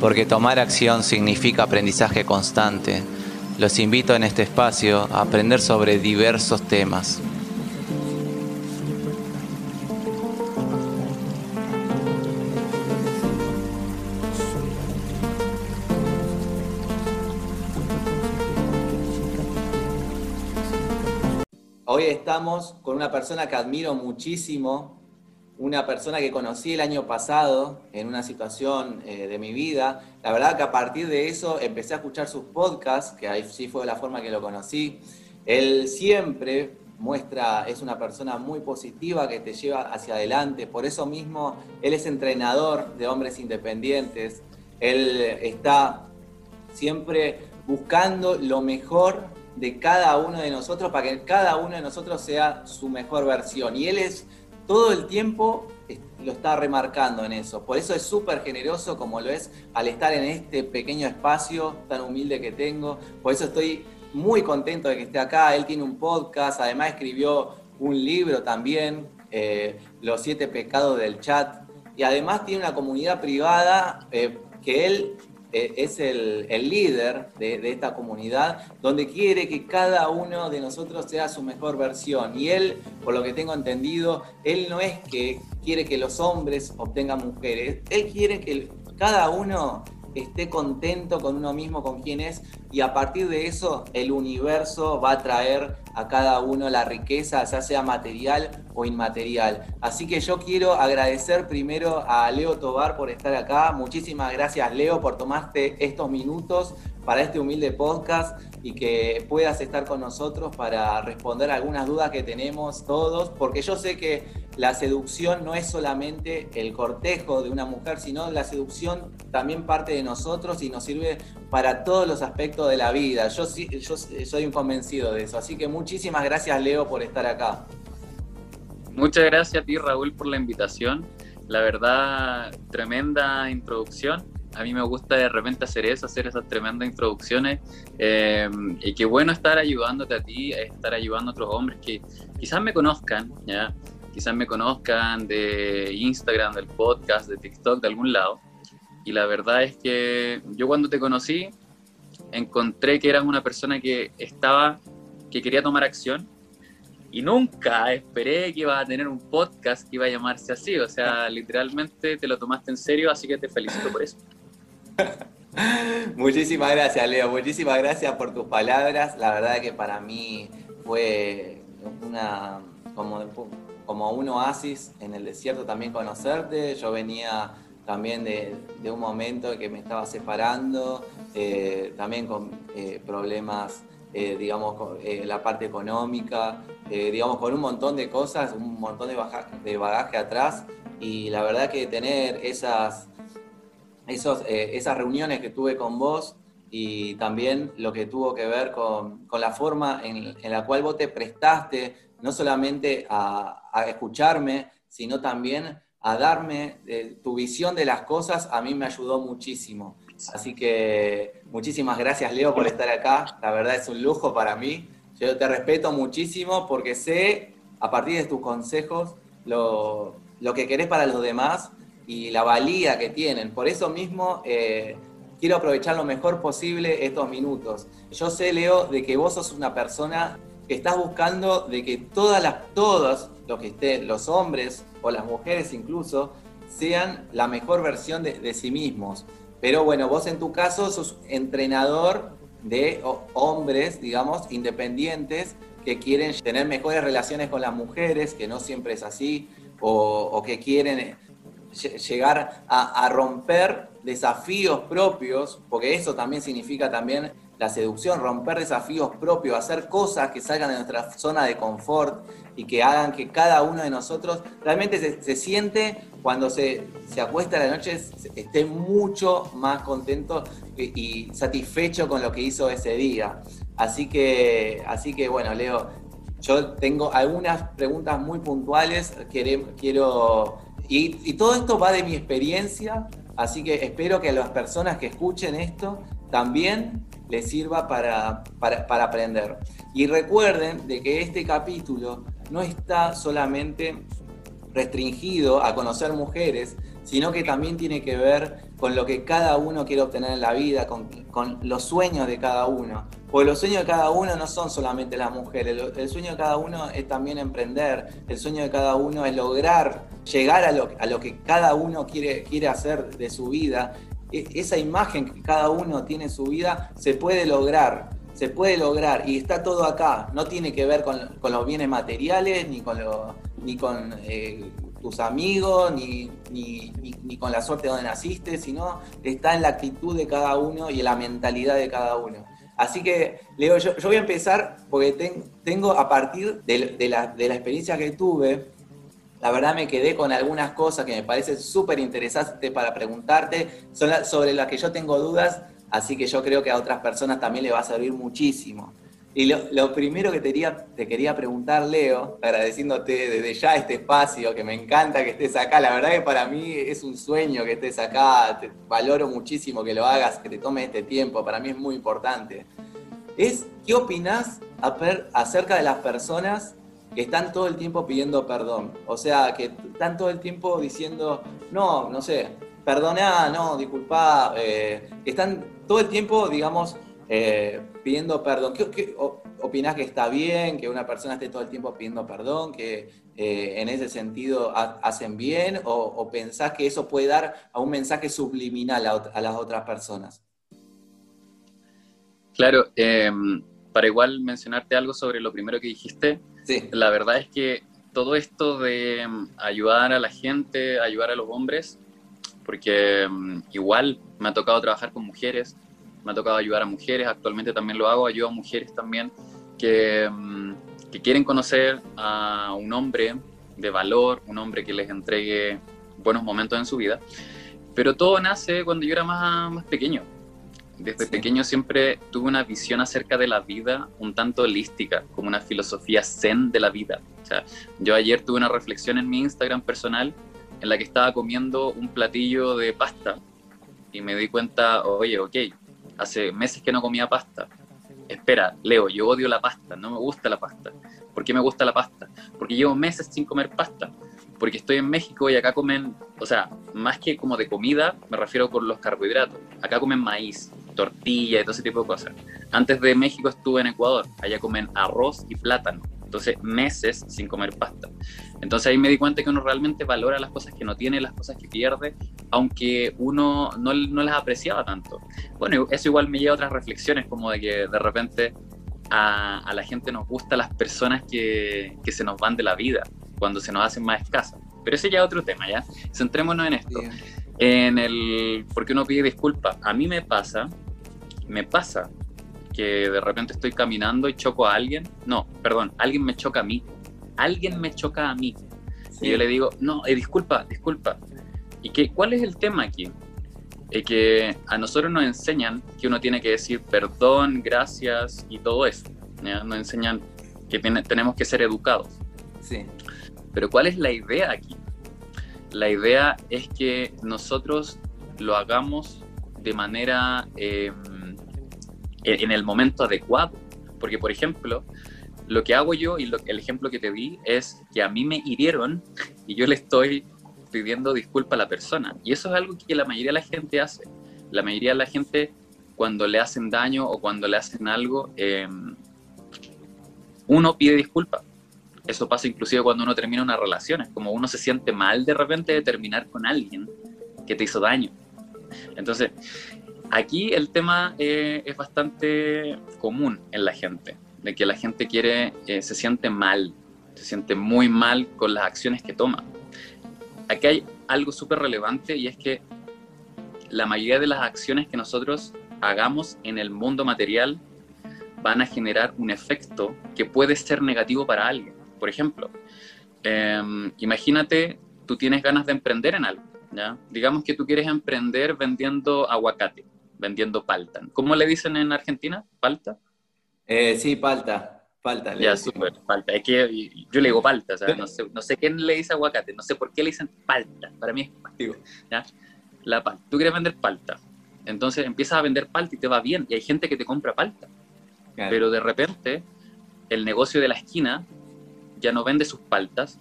porque tomar acción significa aprendizaje constante. Los invito en este espacio a aprender sobre diversos temas. Hoy estamos con una persona que admiro muchísimo, una persona que conocí el año pasado en una situación eh, de mi vida. La verdad que a partir de eso empecé a escuchar sus podcasts, que ahí sí fue la forma que lo conocí. Él siempre muestra, es una persona muy positiva que te lleva hacia adelante. Por eso mismo, él es entrenador de hombres independientes. Él está siempre buscando lo mejor de cada uno de nosotros para que cada uno de nosotros sea su mejor versión. Y él es todo el tiempo lo está remarcando en eso. Por eso es súper generoso como lo es al estar en este pequeño espacio tan humilde que tengo. Por eso estoy muy contento de que esté acá. Él tiene un podcast, además escribió un libro también, eh, Los siete pecados del chat. Y además tiene una comunidad privada eh, que él eh, es el, líder de, esta comunidad, donde quiere que cada uno de nosotros sea su mejor versión. Y él, por lo que tengo entendido, él no es que quiere que los hombres obtengan mujeres, él quiere que cada uno esté contento con uno mismo, con quien es, y a partir de eso el universo va a traer a cada uno la riqueza, ya sea material o inmaterial. Así que yo quiero agradecer primero a Leo Tobar por estar acá. Muchísimas gracias Leo por tomarte estos minutos para este humilde podcast y que puedas estar con nosotros para responder algunas dudas que tenemos todos, porque yo sé que la seducción no es solamente el cortejo de una mujer, sino la seducción también parte de nosotros y nos sirve para todos los aspectos de la vida. Yo, yo soy un convencido de eso, así que muchísimas gracias Leo por estar acá. Muchas gracias a ti Raúl por la invitación. La verdad, tremenda introducción a mí me gusta de repente hacer eso, hacer esas tremendas introducciones. Eh, y qué bueno estar ayudándote a ti, estar ayudando a otros hombres que quizás me conozcan, ¿ya? Quizás me conozcan de Instagram, del podcast, de TikTok, de algún lado. Y la verdad es que yo cuando te conocí, encontré que eras una persona que estaba, que quería tomar acción. Y nunca esperé que iba a tener un podcast que iba a llamarse así. O sea, literalmente te lo tomaste en serio, así que te felicito por eso. Muchísimas gracias, Leo. Muchísimas gracias por tus palabras. La verdad que para mí fue una como, como un oasis en el desierto también conocerte. Yo venía también de, un momento que me estaba separando, eh, también con eh, problemas, eh, digamos, con, la parte económica, digamos, con un montón de cosas, un montón de, de bagaje atrás. Y la verdad que tener esas esos, esas reuniones que tuve con vos y también lo que tuvo que ver con, con la forma en, la cual vos te prestaste no solamente a escucharme, sino también a darme eh, tu visión de las cosas, a mí me ayudó muchísimo. Así que muchísimas gracias Leo por estar acá, la verdad es un lujo para mí. Yo te respeto muchísimo porque sé a partir de tus consejos lo, lo que querés para los demás y la valía que tienen. Por eso mismo eh, quiero aprovechar lo mejor posible estos minutos. Yo sé, Leo, de que vos sos una persona que estás buscando de que todas las, todos los que estén, los hombres o las mujeres incluso, sean la mejor versión de, sí mismos. Pero bueno, vos en tu caso sos entrenador de hombres, digamos, independientes que quieren tener mejores relaciones con las mujeres, que no siempre es así, o, que quieren llegar a, romper desafíos propios, porque eso también significa también la seducción, romper desafíos propios, hacer cosas que salgan de nuestra zona de confort y que hagan que cada uno de nosotros realmente se, siente cuando se, se, acuesta a la noche, esté mucho más contento y, satisfecho con lo que hizo ese día. Así que, así que bueno, Leo, yo tengo algunas preguntas muy puntuales, quiero, quiero y, todo esto va de mi experiencia, así que espero que las personas que escuchen esto también les sirva para, para, aprender. Y recuerden de que este capítulo no está solamente restringido a conocer mujeres, sino que también tiene que ver con lo que cada uno quiere obtener en la vida, con, los sueños de cada uno. Porque los sueños de cada uno no son solamente las mujeres, el, sueño de cada uno es también emprender, el sueño de cada uno es lograr llegar a lo, a lo que cada uno quiere, quiere hacer de su vida. E, esa imagen que cada uno tiene en su vida se puede lograr, se puede lograr y está todo acá. No tiene que ver con, los bienes materiales ni con, ni con eh, tus amigos, ni, ni, con la suerte de donde naciste, sino está en la actitud de cada uno y en la mentalidad de cada uno. Así que, Leo, yo, yo voy a empezar porque tengo a partir de, la, de la experiencia que tuve, la verdad me quedé con algunas cosas que me parecen súper interesantes para preguntarte, sobre las que yo tengo dudas, así que yo creo que a otras personas también le va a servir muchísimo. Y lo, primero que te quería, te quería preguntar, Leo, agradeciéndote desde ya este espacio, que me encanta que estés acá, la verdad que para mí es un sueño que estés acá, te valoro muchísimo que lo hagas, que te tomes este tiempo, para mí es muy importante. Es, ¿qué opinás acerca de las personas que están todo el tiempo pidiendo perdón? O sea, que están todo el tiempo diciendo, no, no sé, perdona, no, disculpa, eh, están todo el tiempo, digamos, eh, pidiendo perdón. ¿Qué, opinás que está bien que una persona esté todo el tiempo pidiendo perdón, que eh, en ese sentido hacen bien, o, pensás que eso puede dar a un mensaje subliminal a, las otras personas? Claro, em, para igual mencionarte algo sobre lo primero que dijiste, la verdad es que todo esto de em, ayudar a la gente, ayudar a los hombres, porque em, igual me ha tocado trabajar con mujeres, me ha tocado ayudar a mujeres, actualmente también lo hago, ayudo a mujeres también que, mm, que quieren conocer a un hombre de valor, un hombre que les entregue buenos momentos en su vida. Pero todo nace cuando yo era más, más pequeño. Desde pequeño siempre tuve una visión acerca de la vida un tanto holística, como una filosofía zen de la vida. O sea, yo ayer tuve una reflexión en mi Instagram personal en la que estaba comiendo un platillo de pasta y me di cuenta, oye, ok, hace meses que no comía pasta. Espera, Leo, yo odio la pasta, no me gusta la pasta. ¿Por qué me gusta la pasta? Porque llevo meses sin comer pasta. Porque estoy en México y acá comen, o sea, más que como de comida, me refiero por los carbohidratos. Acá comen maíz, tortilla y todo ese tipo de cosas. Antes de México estuve en Ecuador, allá comen arroz y plátano. Entonces, meses sin comer pasta. Entonces ahí me di cuenta que uno realmente valora las cosas que no tiene, las cosas que pierde, aunque uno no, no las apreciaba tanto. Bueno, eso igual me lleva a otras reflexiones, como de que de repente a, a la gente nos gustan las personas que, que, se nos van de la vida, cuando se nos hacen más escasas. Pero ese ya es otro tema, ¿ya? Centrémonos en esto. En el por qué uno pide disculpas. A mí me pasa, me pasa que de repente estoy caminando y choco a alguien. No, perdón, alguien me choca a mí. Alguien me choca a mí. Y yo le digo, no, eh, disculpa, disculpa. ¿Y qué, cuál es el tema aquí? Es que a nosotros nos enseñan que uno tiene que decir perdón, gracias y todo eso. Nos enseñan que tenemos que ser educados. Sí. Pero ¿cuál es la idea aquí? La idea es que nosotros lo hagamos de manera em, en el momento adecuado. Porque, por ejemplo, lo que hago yo y lo, el ejemplo que te di es que a mí me hirieron y yo le estoy pidiendo disculpa a la persona. Y eso es algo que la mayoría de la gente hace. La mayoría de la gente cuando le hacen daño o cuando le hacen algo, em, uno pide disculpa. Eso pasa inclusive cuando uno termina una relación. Como uno se siente mal de repente de terminar con alguien que te hizo daño. Entonces, Aquí el tema eh, es bastante común en la gente, de que la gente quiere, eh, se siente mal, se siente muy mal con las acciones que toma. Aquí hay algo súper relevante y es que la mayoría de las acciones que nosotros hagamos en el mundo material van a generar un efecto que puede ser negativo para alguien. Por ejemplo, em, imagínate, tú tienes ganas de emprender en algo. Digamos que tú quieres emprender vendiendo aguacate vendiendo palta. ¿Cómo le dicen en Argentina? ¿Palta? Eh, sí, palta. Palta. Ya, súper, palta. Es que yo le digo palta, o sea, no sé, no sé quién le dice aguacate, no sé por qué le dicen palta. Para mí es. ¿ya? La palta. Tú quieres vender palta. Entonces empiezas a vender palta y te va bien. Y hay gente que te compra palta. Pero de repente el negocio de la esquina ya no vende sus paltas,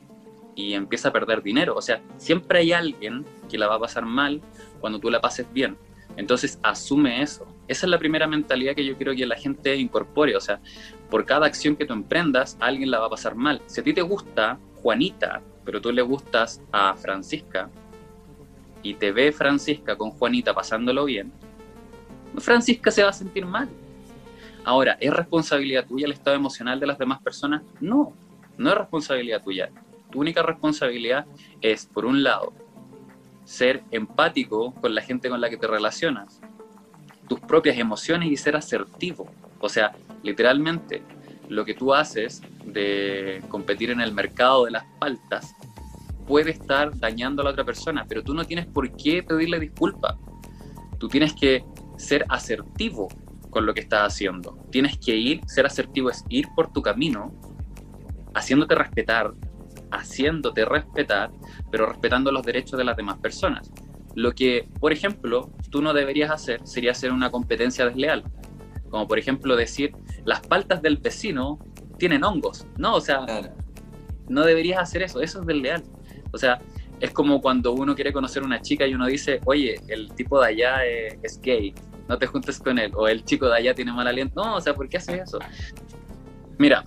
y empieza a perder dinero. O sea, siempre hay alguien que la va a pasar mal cuando tú la pases bien. Entonces, asume eso. Esa es la primera mentalidad que yo quiero que la gente incorpore. O sea, por cada acción que tú emprendas, alguien la va a pasar mal. Si a ti te gusta Juanita, pero tú le gustas a Francisca, y te ve Francisca con Juanita pasándolo bien, Francisca se va a sentir mal. Ahora, ¿es responsabilidad tuya el estado emocional de las demás personas? No, no es responsabilidad tuya. Tu única responsabilidad es, por un lado, ser empático con la gente con la que te relacionas, tus propias emociones y ser asertivo. O sea, literalmente, lo que tú haces de competir en el mercado de las paltas puede estar dañando a la otra persona, pero tú no tienes por qué pedirle disculpas. Tú tienes que ser asertivo con lo que estás haciendo. Tienes que ir, ser asertivo es ir por tu camino, haciéndote respetar, haciéndote respetar, pero respetando los derechos de las demás personas. Lo que, por ejemplo, tú no deberías hacer sería hacer una competencia desleal. Como por ejemplo decir, las paltas del vecino tienen hongos. No, o sea, no deberías hacer eso, eso es desleal. O sea, es como cuando uno quiere conocer a una chica y uno dice, oye, el tipo de allá es, gay, no te juntes con él, o el chico de allá tiene mal aliento. No, o sea, ¿por qué haces eso? Mira,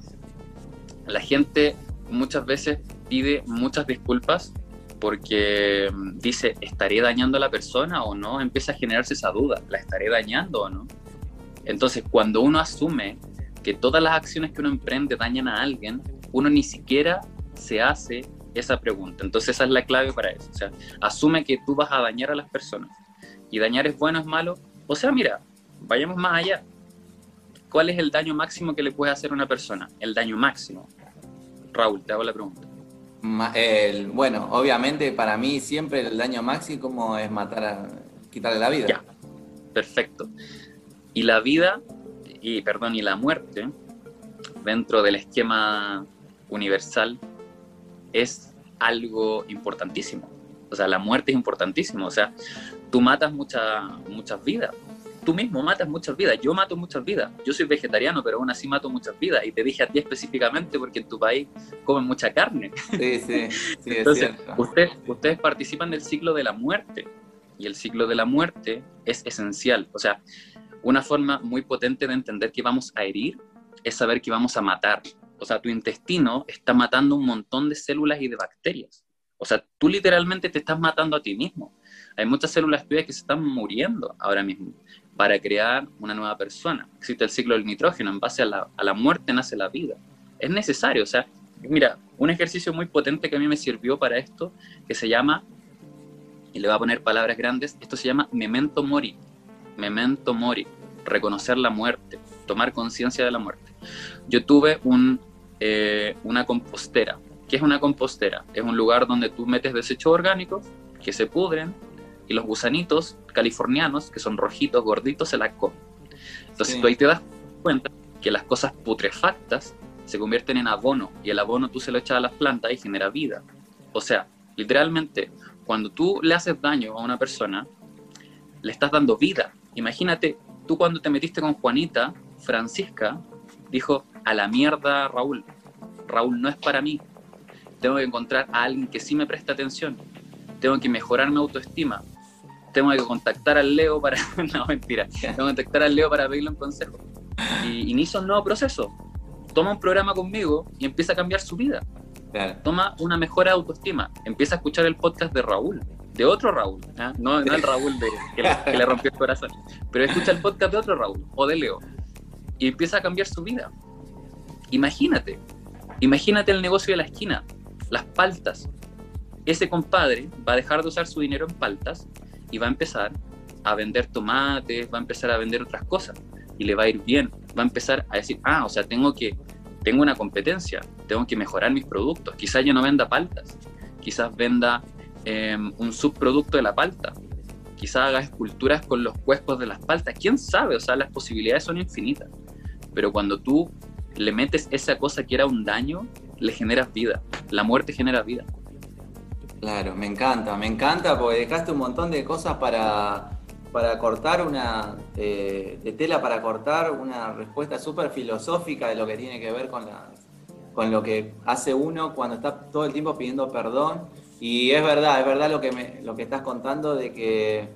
la gente muchas veces pide muchas disculpas porque mm, dice, ¿estaré dañando a la persona o no? Empieza a generarse esa duda, ¿la estaré dañando o no? Entonces, cuando uno asume que todas las acciones que uno emprende dañan a alguien, uno ni siquiera se hace esa pregunta. Entonces, esa es la clave para eso. O sea, asume que tú vas a dañar a las personas. Y dañar es bueno, es malo. O sea, mira, vayamos más allá. ¿Cuál es el daño máximo que le puede hacer a una persona? El daño máximo. Raúl, te hago la pregunta. bueno, obviamente para mí siempre el daño máximo es matar a quitarle la vida. Ya, perfecto. Y la vida, y perdón, y la muerte, dentro del esquema universal, es algo importantísimo. O sea, la muerte es importantísimo. O sea, tú matas muchas muchas vidas tú mismo matas muchas vidas. Yo mato muchas vidas. Yo soy vegetariano, pero aún así mato muchas vidas. Y te dije a ti específicamente porque en tu país comen mucha carne. Sí, sí, sí. Entonces, ustedes, ustedes participan del ciclo de la muerte. Y el ciclo de la muerte es esencial. O sea, una forma muy potente de entender que vamos a herir es saber que vamos a matar. O sea, tu intestino está matando un montón de células y de bacterias. O sea, tú literalmente te estás matando a ti mismo. Hay muchas células tuyas que se están muriendo ahora mismo para crear una nueva persona. Existe el ciclo del nitrógeno, en base a la, a la muerte nace la vida. Es necesario, o sea, mira, un ejercicio muy potente que a mí me sirvió para esto, que se llama, y le voy a poner palabras grandes, esto se llama memento mori. Memento mori, reconocer la muerte, tomar conciencia de la muerte. Yo tuve un, eh, una compostera ¿Qué es una compostera? Es un lugar donde tú metes desechos orgánicos que se pudren y los gusanitos californianos, que son rojitos, gorditos, se la comen. Entonces tú ahí te das cuenta que las cosas putrefactas se convierten en abono y el abono tú se lo echas a las plantas y genera vida. O sea, literalmente, cuando tú le haces daño a una persona, le estás dando vida. Imagínate, tú cuando te metiste con Juanita, Francisca dijo, a la mierda Raúl, Raúl no es para mí, tengo que encontrar a alguien que sí me preste atención, tengo que mejorar mi autoestima, tengo que contactar al Leo para, no mentira, tengo que contactar al Leo para pedirle un consejo. Y inicia un nuevo proceso, toma un programa conmigo y empieza a cambiar su vida. Toma una mejora de autoestima, empieza a escuchar el podcast de Raúl, de otro Raúl, ¿ah? no, el Raúl de, que, le, que le rompió el corazón, pero escucha el podcast de otro Raúl o de Leo y empieza a cambiar su vida. Imagínate, imagínate el negocio de la esquina las paltas. Ese compadre va a dejar de usar su dinero en paltas y va a empezar a vender tomates, va a empezar a vender otras cosas y le va a ir bien. Va a empezar a decir, ah, o sea, tengo que, tengo una competencia, tengo que mejorar mis productos. Quizás yo no venda paltas, quizás venda em, un subproducto de la palta, quizás haga esculturas con los cuescos de las paltas. ¿Quién sabe? O sea, las posibilidades son infinitas. Pero cuando tú le metes esa cosa que era un daño, le generas vida. La muerte genera vida. Claro, me encanta, me encanta porque dejaste un montón de cosas para, para cortar una, eh, de tela para cortar una respuesta súper filosófica de lo que tiene que ver con las, con lo que hace uno cuando está todo el tiempo pidiendo perdón. Y es verdad, es verdad lo que, me, lo que estás contando de que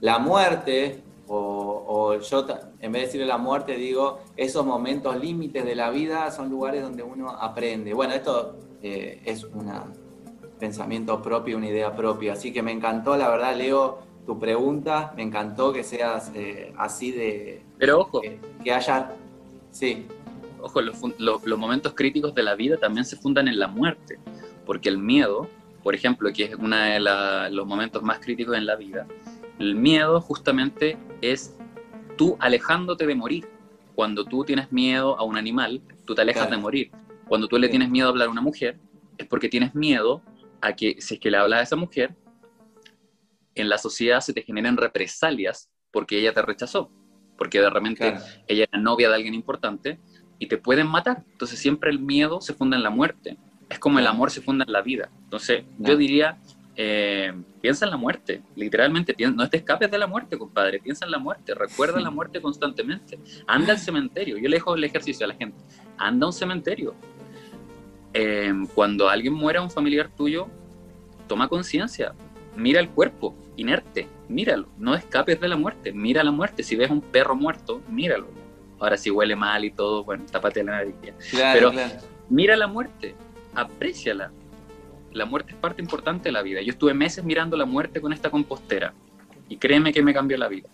la muerte, o, yo en vez de decirle la muerte, digo, esos momentos límites de la vida son lugares donde uno aprende. Bueno, esto eh, es un pensamiento propio, una idea propia. Así que me encantó, la verdad, Leo, tu pregunta. Me encantó que seas eh, así de... Pero ojo. que haya... Sí ojo, los, momentos críticos de la vida también se fundan en la muerte, porque el miedo, por ejemplo, que es uno de los momentos más críticos en la vida, el miedo justamente es tú alejándote de morir. Cuando tú tienes miedo a un animal, tú te alejas de morir. Cuando tú le tienes miedo a hablar a una mujer, es porque tienes miedo a que si es que le hablas a esa mujer, en la sociedad se te generen represalias porque ella te rechazó, porque de repente ella era novia de alguien importante y te pueden matar. Entonces siempre el miedo se funda en la muerte. Es como el amor se funda en la vida. Entonces yo diría, eh, piensa en la muerte, literalmente, no te escapes de la muerte, compadre, piensa en la muerte, recuerda la muerte constantemente. Anda al cementerio, yo le dejo el ejercicio a la gente, anda a un cementerio. Eh, cuando alguien muera, un familiar tuyo, toma conciencia, mira el cuerpo, inerte, míralo, no escapes de la muerte, mira la muerte, si ves un perro muerto, míralo, Ahora si huele mal y todo, bueno, tapate la nariz. Pero mira la muerte, apréciala. La muerte es parte importante de la vida. Yo estuve meses mirando la muerte con esta compostera y créeme que me cambió la vida.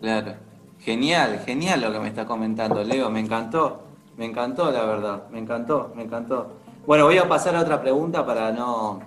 Claro. Genial, genial lo que me está comentando, Leo. Me encantó, me encantó, la verdad. Me encantó, me encantó. Bueno, voy a pasar a otra pregunta para no.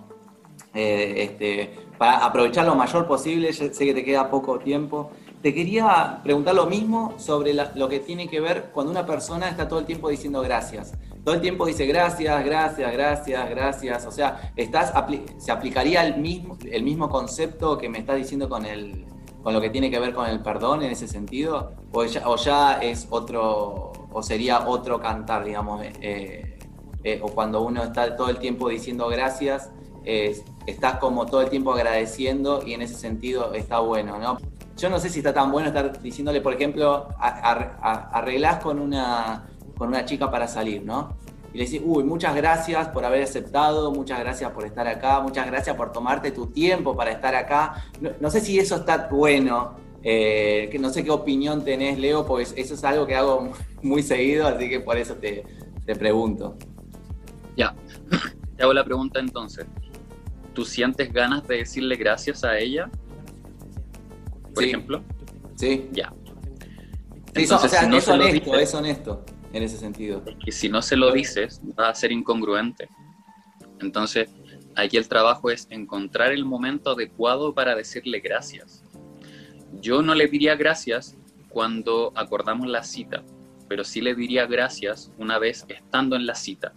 Eh, este, para aprovechar lo mayor posible. sé que te queda poco tiempo. Te quería preguntar lo mismo sobre lo que tiene que ver cuando una persona está todo el tiempo diciendo gracias. Todo el tiempo dice gracias, gracias, gracias, gracias. O sea, estás, ¿se aplicaría el mismo, el mismo concepto que me estás diciendo con, el, con lo que tiene que ver con el perdón en ese sentido? ¿O ya, es otro, o sería otro cantar, digamos? Eh, eh, o cuando uno está todo el tiempo diciendo gracias, estás como todo el tiempo agradeciendo y en ese sentido está bueno, ¿no? yo no sé si está tan bueno estar diciéndole, por ejemplo, arreglás con una, con una chica para salir, ¿no? Y le decís, uy, muchas gracias por haber aceptado, muchas gracias por estar acá, muchas gracias por tomarte tu tiempo para estar acá. No, sé si eso está bueno, eh, que no sé qué opinión tenés, Leo, pues eso es algo que hago muy seguido, así que por eso te, te pregunto. Ya, te hago la pregunta entonces. ¿Tú sientes ganas de decirle gracias a ella por ejemplo. Sí. Ya. Entonces, o es honesto, es honesto en ese sentido. Que si no se lo dices, va a ser incongruente. Entonces, aquí el trabajo es encontrar el momento adecuado para decirle gracias. Yo no le diría gracias cuando acordamos la cita, pero sí le diría gracias una vez estando en la cita.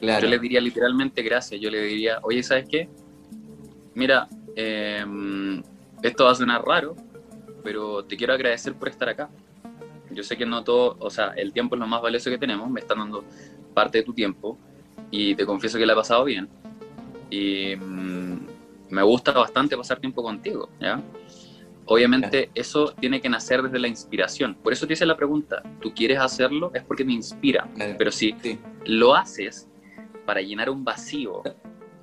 Yo le diría literalmente gracias. Yo le diría, oye, ¿sabes qué? Mira, em, esto va a sonar raro, pero te quiero agradecer por estar acá. Yo sé que no todo, o sea, el tiempo es lo más valioso que tenemos, me están dando parte de tu tiempo y te confieso que la he pasado bien. Y mm, me gusta bastante pasar tiempo contigo, ¿ya? Obviamente eso tiene que nacer desde la inspiración. Por eso te hice la pregunta, ¿tú quieres hacerlo? Es porque me inspira. Pero si lo haces para llenar un vacío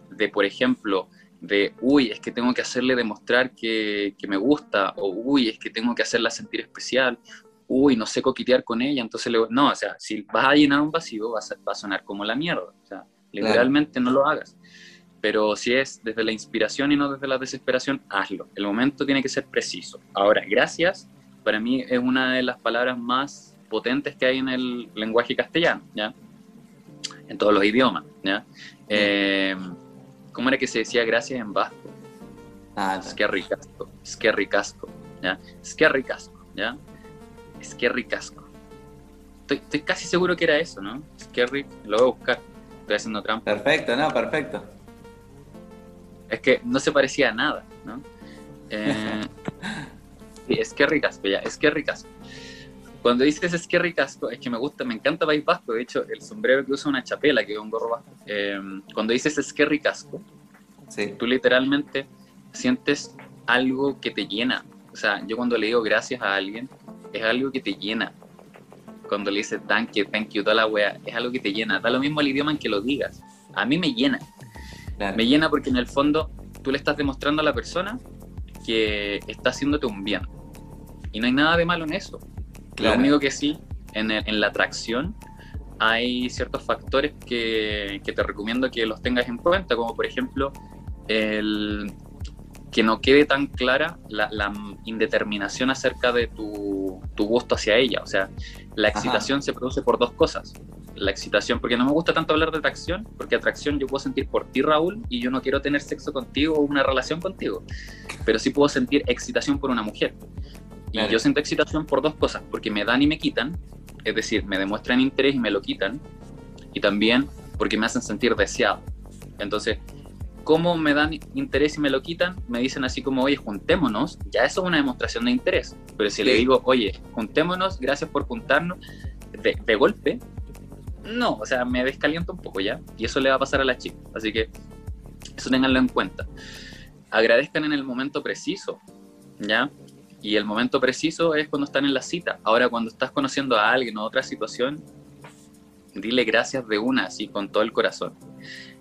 de, por ejemplo, de, uy, es que tengo que hacerle demostrar que, que, me gusta, o uy, es que tengo que hacerla sentir especial, uy, no sé coquetear con ella, entonces le no, o sea, si vas a llenar un vacío, va a, va a sonar como la mierda, o sea, literalmente no lo hagas. Pero si es desde la inspiración y no desde la desesperación, hazlo. El momento tiene que ser preciso. Ahora, gracias, para mí es una de las palabras más potentes que hay en el lenguaje castellano, ¿ya? En todos los idiomas, ¿ya? Eh, ¿Cómo era que se decía gracias en vasco? Ah, es que ricasco, es que ricasco, ¿ya? Es que ricasco, ¿ya? Es que ricasco. Estoy, estoy, casi seguro que era eso, ¿no? Es que ric, lo voy a buscar. Estoy haciendo trampa. Perfecto, no, perfecto. Es que no se parecía a nada, ¿no? Eh, es que ricasco, ya, es que ricasco. Cuando dices es que ricasco, es que me gusta, me encanta País Vasco. De hecho, el sombrero que usa una chapela, que es un gorro vasco. Eh, cuando dices es que ricasco, tú literalmente sientes algo que te llena. O sea, yo cuando le digo gracias a alguien, es algo que te llena. cuando le dices thank you, thank you, toda la wea, es algo que te llena. Da lo mismo el idioma en que lo digas. A mí me llena. Me llena porque en el fondo tú le estás demostrando a la persona que está haciéndote un bien. Y no hay nada de malo en eso. Lo único que sí, en, en la atracción, hay ciertos factores que, que, te recomiendo que los tengas en cuenta, como por ejemplo el que no quede tan clara la, indeterminación acerca de tu, tu, gusto hacia ella. O sea, la excitación se produce por dos cosas. La excitación, porque no me gusta tanto hablar de atracción, porque atracción yo puedo sentir por ti, Raúl, y yo no quiero tener sexo contigo o una relación contigo, pero sí puedo sentir excitación por una mujer. Y yo siento excitación por dos cosas, porque me dan y me quitan, es decir, me demuestran interés y me lo quitan, y también porque me hacen sentir deseado. Entonces, ¿cómo me dan interés y me lo quitan? Me dicen así como, oye, juntémonos, ya eso es una demostración de interés. Pero si le digo, oye, juntémonos, gracias por juntarnos, de, golpe, no, o sea, me descalienta un poco ya, y eso le va a pasar a la chica. Así que eso tenganlo en cuenta. Agradezcan en el momento preciso, ¿ya? Y el momento preciso es cuando están en la cita. Ahora, cuando estás conociendo a alguien o otra situación, dile gracias de una, así, con todo el corazón.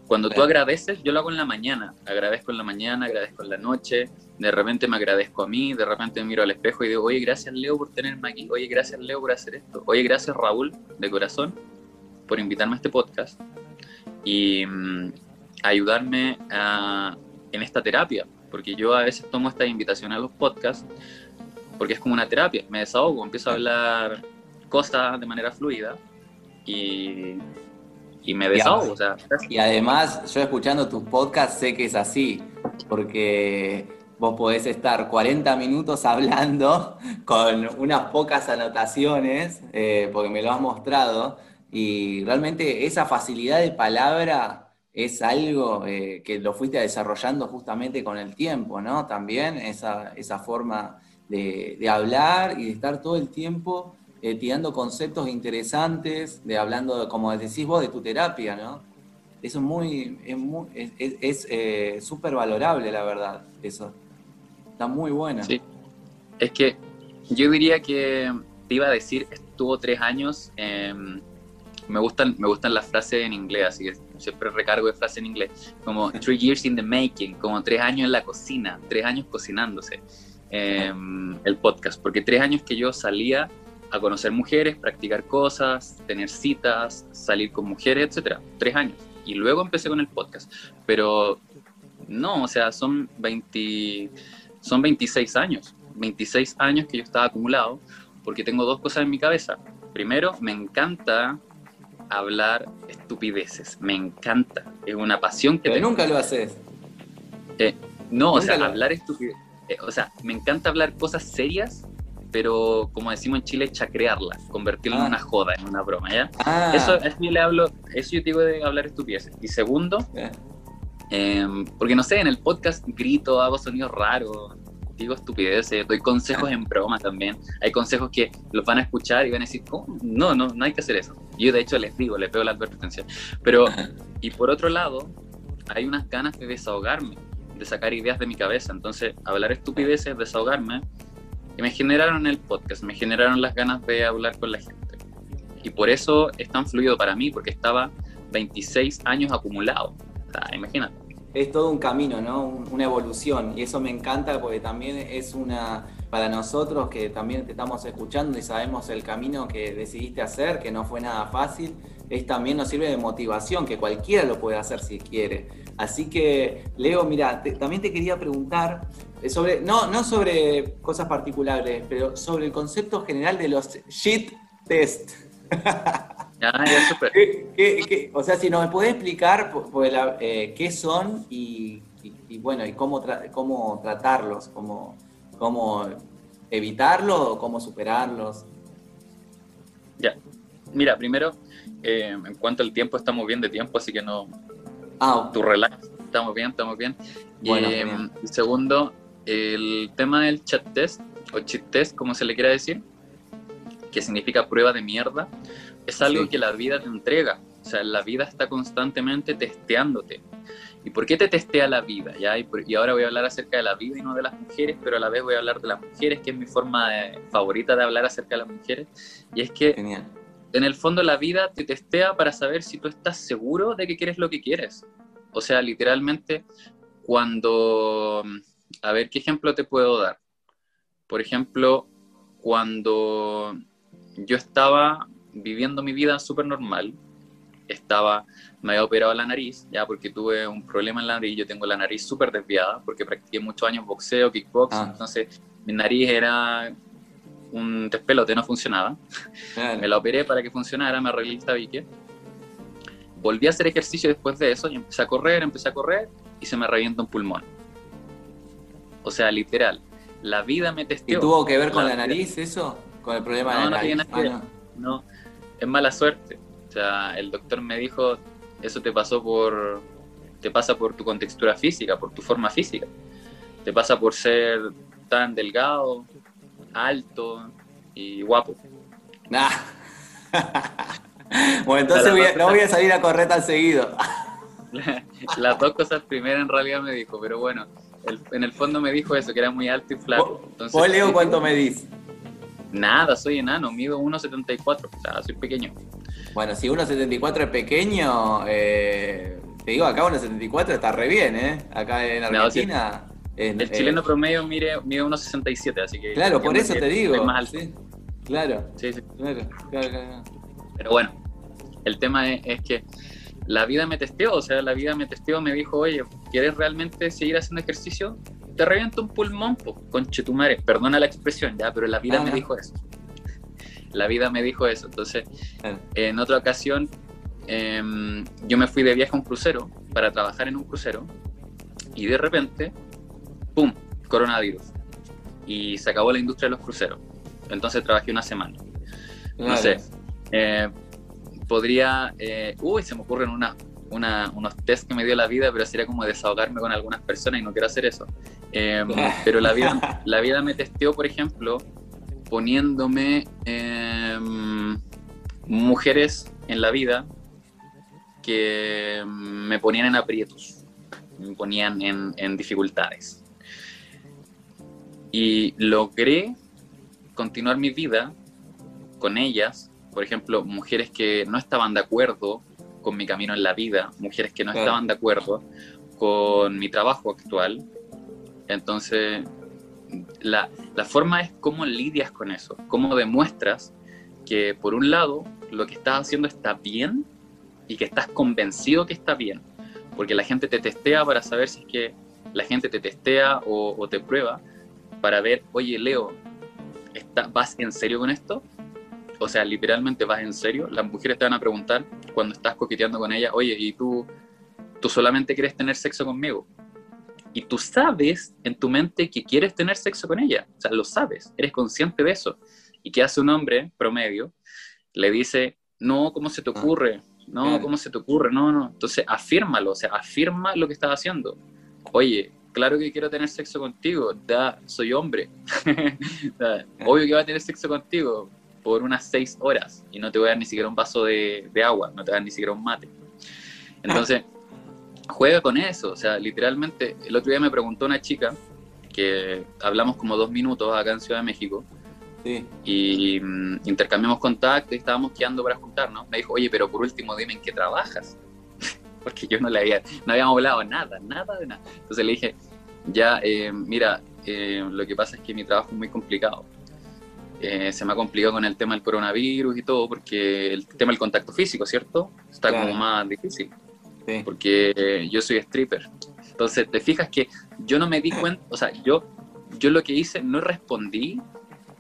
Cuando tú agradeces, yo lo hago en la mañana. Agradezco en la mañana, agradezco en la noche. De repente me agradezco a mí, de repente me miro al espejo y digo, oye, gracias Leo por tenerme aquí. Oye, gracias Leo por hacer esto. Oye, gracias Raúl, de corazón, por invitarme a este podcast y mm, ayudarme en esta terapia. Porque yo a veces tomo esta invitación a los podcasts porque es como una terapia, me desahogo, empiezo a hablar cosas de manera fluida y, y me desahogo. O sea, y además, yo escuchando tus podcasts sé que es así, porque vos podés estar 40 minutos hablando con unas pocas anotaciones, eh, porque me lo has mostrado, y realmente esa facilidad de palabra es algo eh, que lo fuiste desarrollando justamente con el tiempo, ¿no? También esa, esa forma de, hablar y de estar todo el tiempo eh, tirando conceptos interesantes, de hablando, como decís vos, de tu terapia, ¿no? Eso es muy, es eh, súper valorable, la verdad, eso. Está muy buena. Sí. Es que yo diría que te iba a decir, estuvo tres años, me, gustan, me gustan las frases en inglés, así que siempre recargo de frases en inglés, como three years in the making, como tres años en la cocina, tres años cocinándose. Em, el podcast, porque tres años que yo salía a conocer mujeres, practicar cosas, tener citas, salir con mujeres, etcétera. Tres años. Y luego empecé con el podcast. Pero no, o sea, son, 20, son 26 años. 26 años que yo estaba acumulado porque tengo dos cosas en mi cabeza. Primero, me encanta hablar estupideces. Me encanta. Es una pasión que Pero nunca lo haces. Eh, no, o sea, hablar estupideces eh, o sea, me encanta hablar cosas serias, pero como decimos en Chile, chacrearla, convertirla en ah. una joda, en una broma, ¿ya? Ah. Eso, eso yo le hablo, eso yo digo de hablar estupideces. Y segundo, em, porque no sé, en el podcast grito, hago sonidos raros, digo estupideces, doy consejos en broma también. Hay consejos que los van a escuchar y van a decir, ¿cómo? No, no, no hay que hacer eso. Yo de hecho les digo, les pego la advertencia. Pero, y por otro lado, hay unas ganas de desahogarme de sacar ideas de mi cabeza. Entonces, hablar estupideces, desahogarme, y me generaron el podcast, me generaron las ganas de hablar con la gente. Y por eso es tan fluido para mí, porque estaba 26 años acumulado. Imagínate. Es todo un camino, ¿no? Una evolución. Y eso me encanta porque también es una, para nosotros que también te estamos escuchando y sabemos el camino que decidiste hacer, que no fue nada fácil, es también nos sirve de motivación, que cualquiera lo puede hacer si quiere. Así que, Leo, mira, también te quería preguntar sobre, no, no sobre cosas particulares, pero sobre el concepto general de los shit test. Ah, ya, o sea, si nos puedes explicar eh, qué son y, bueno, y cómo, cómo tratarlos, cómo, cómo evitarlos o cómo superarlos. Ya. Mira, primero, eh, en cuanto al tiempo, estamos bien de tiempo, así que no, Ah, tu relax, estamos bien, estamos bien. Bueno, eh, segundo, el tema del chat test, o cheat test, como se le quiera decir, que significa prueba de mierda, es algo que la vida te entrega. O sea, la vida está constantemente testeándote. ¿Y por qué te testea la vida? ¿ya? Y, ahora voy a hablar acerca de la vida y no de las mujeres, pero a la vez voy a hablar de las mujeres, que es mi forma favorita de hablar acerca de las mujeres. Y es que en el fondo la vida te testea para saber si tú estás seguro de que quieres lo que quieres. O sea, literalmente, cuando, a ver, ¿qué ejemplo te puedo dar? Por ejemplo, cuando yo estaba viviendo mi vida súper normal, estaba, me había operado la nariz, ya porque tuve un problema en la nariz, yo tengo la nariz súper desviada, porque practiqué muchos años boxeo, kickbox, ah. entonces mi nariz era un despelote, no funcionaba. me la operé para que funcionara, me arreglé el tabique. Volví a hacer ejercicio después de eso y empecé a correr, empecé a correr y se me revienta un pulmón. O sea, literal, la vida me testeó. ¿Y tuvo que ver con la, nariz eso? ¿Con el problema de la no nariz? Ah, no. no, es mala suerte. O sea, el doctor me dijo, eso te pasó por, te pasa por tu contextura física, por tu forma física. Te pasa por ser tan delgado, alto y guapo. Nah. bueno, entonces no voy a salir a correr tan seguido. Las dos cosas primero en realidad me dijo, pero bueno, en el fondo me dijo eso, que era muy alto y flaco. Entonces, ¿Vos, Leo, cuánto medís? Nada, soy enano, mido 1,74, o sea, soy pequeño. Bueno, si 1,74 es pequeño, eh, te digo, acá 1,74 está re bien, ¿eh? Acá en Argentina el eh, chileno promedio mide, mide 1,67, así que... Claro, por eso te digo. Más claro. Sí, sí. Claro, claro, Pero bueno, el tema es, que la vida me testeó, o sea, la vida me testeó, me dijo, oye, ¿quieres realmente seguir haciendo ejercicio? Te reviento un pulmón, con chetumare. Perdona la expresión, ya, pero la vida me dijo eso. La vida me dijo eso. Entonces, en otra ocasión, em, yo me fui de viaje a un crucero para trabajar en un crucero y de repente ¡pum! Coronavirus. Y se acabó la industria de los cruceros. Entonces trabajé una semana. No sé. Eh, podría. Eh, uy, se me ocurren una, unos test que me dio la vida, pero sería como desahogarme con algunas personas y no quiero hacer eso. Em, pero la vida, la vida me testeó, por ejemplo, poniéndome em, mujeres en la vida que me ponían en aprietos, me ponían en, en dificultades. Y logré continuar mi vida con ellas, por ejemplo, mujeres que no estaban de acuerdo con mi camino en la vida, mujeres que no estaban de acuerdo con mi trabajo actual. Entonces, la, la, forma es cómo lidias con eso, cómo demuestras que por un lado lo que estás haciendo está bien y que estás convencido que está bien, porque la gente te testea para saber si es que la gente te testea o, o te prueba para ver, oye, Leo, ¿vas en serio con esto? O sea, literalmente vas en serio. Las mujeres te van a preguntar cuando estás coqueteando con ella, oye, ¿y tú, tú solamente quieres tener sexo conmigo? Y tú sabes en tu mente que quieres tener sexo con ella. O sea, lo sabes, eres consciente de eso. ¿Y qué hace un hombre promedio? Le dice, no, ¿cómo se te ah, ocurre? No, ¿cómo se te ocurre? No, no. Entonces, afírmalo, o sea, afirma lo que estás haciendo. Oye, claro que quiero tener sexo contigo, da, soy hombre. obvio que voy a tener sexo contigo por unas seis horas y no te voy a dar ni siquiera un vaso de, agua, no te voy a dar ni siquiera un mate. Entonces, juega con eso, o sea, literalmente, el otro día me preguntó una chica que hablamos como dos minutos acá en Ciudad de México. Y mm, intercambiamos contacto y estábamos quedando para juntarnos. Me dijo, oye, pero por último dime en qué trabajas porque yo no le había, no habíamos hablado nada, nada de nada. Entonces le dije, ya, eh, mira, eh, lo que pasa es que mi trabajo es muy complicado. Eh, se me ha complicado con el tema del coronavirus y todo, porque el tema del contacto físico, ¿cierto? Está como más difícil. Porque yo soy stripper. Entonces, te fijas que yo no me di cuenta, o sea, yo, yo lo que hice, no respondí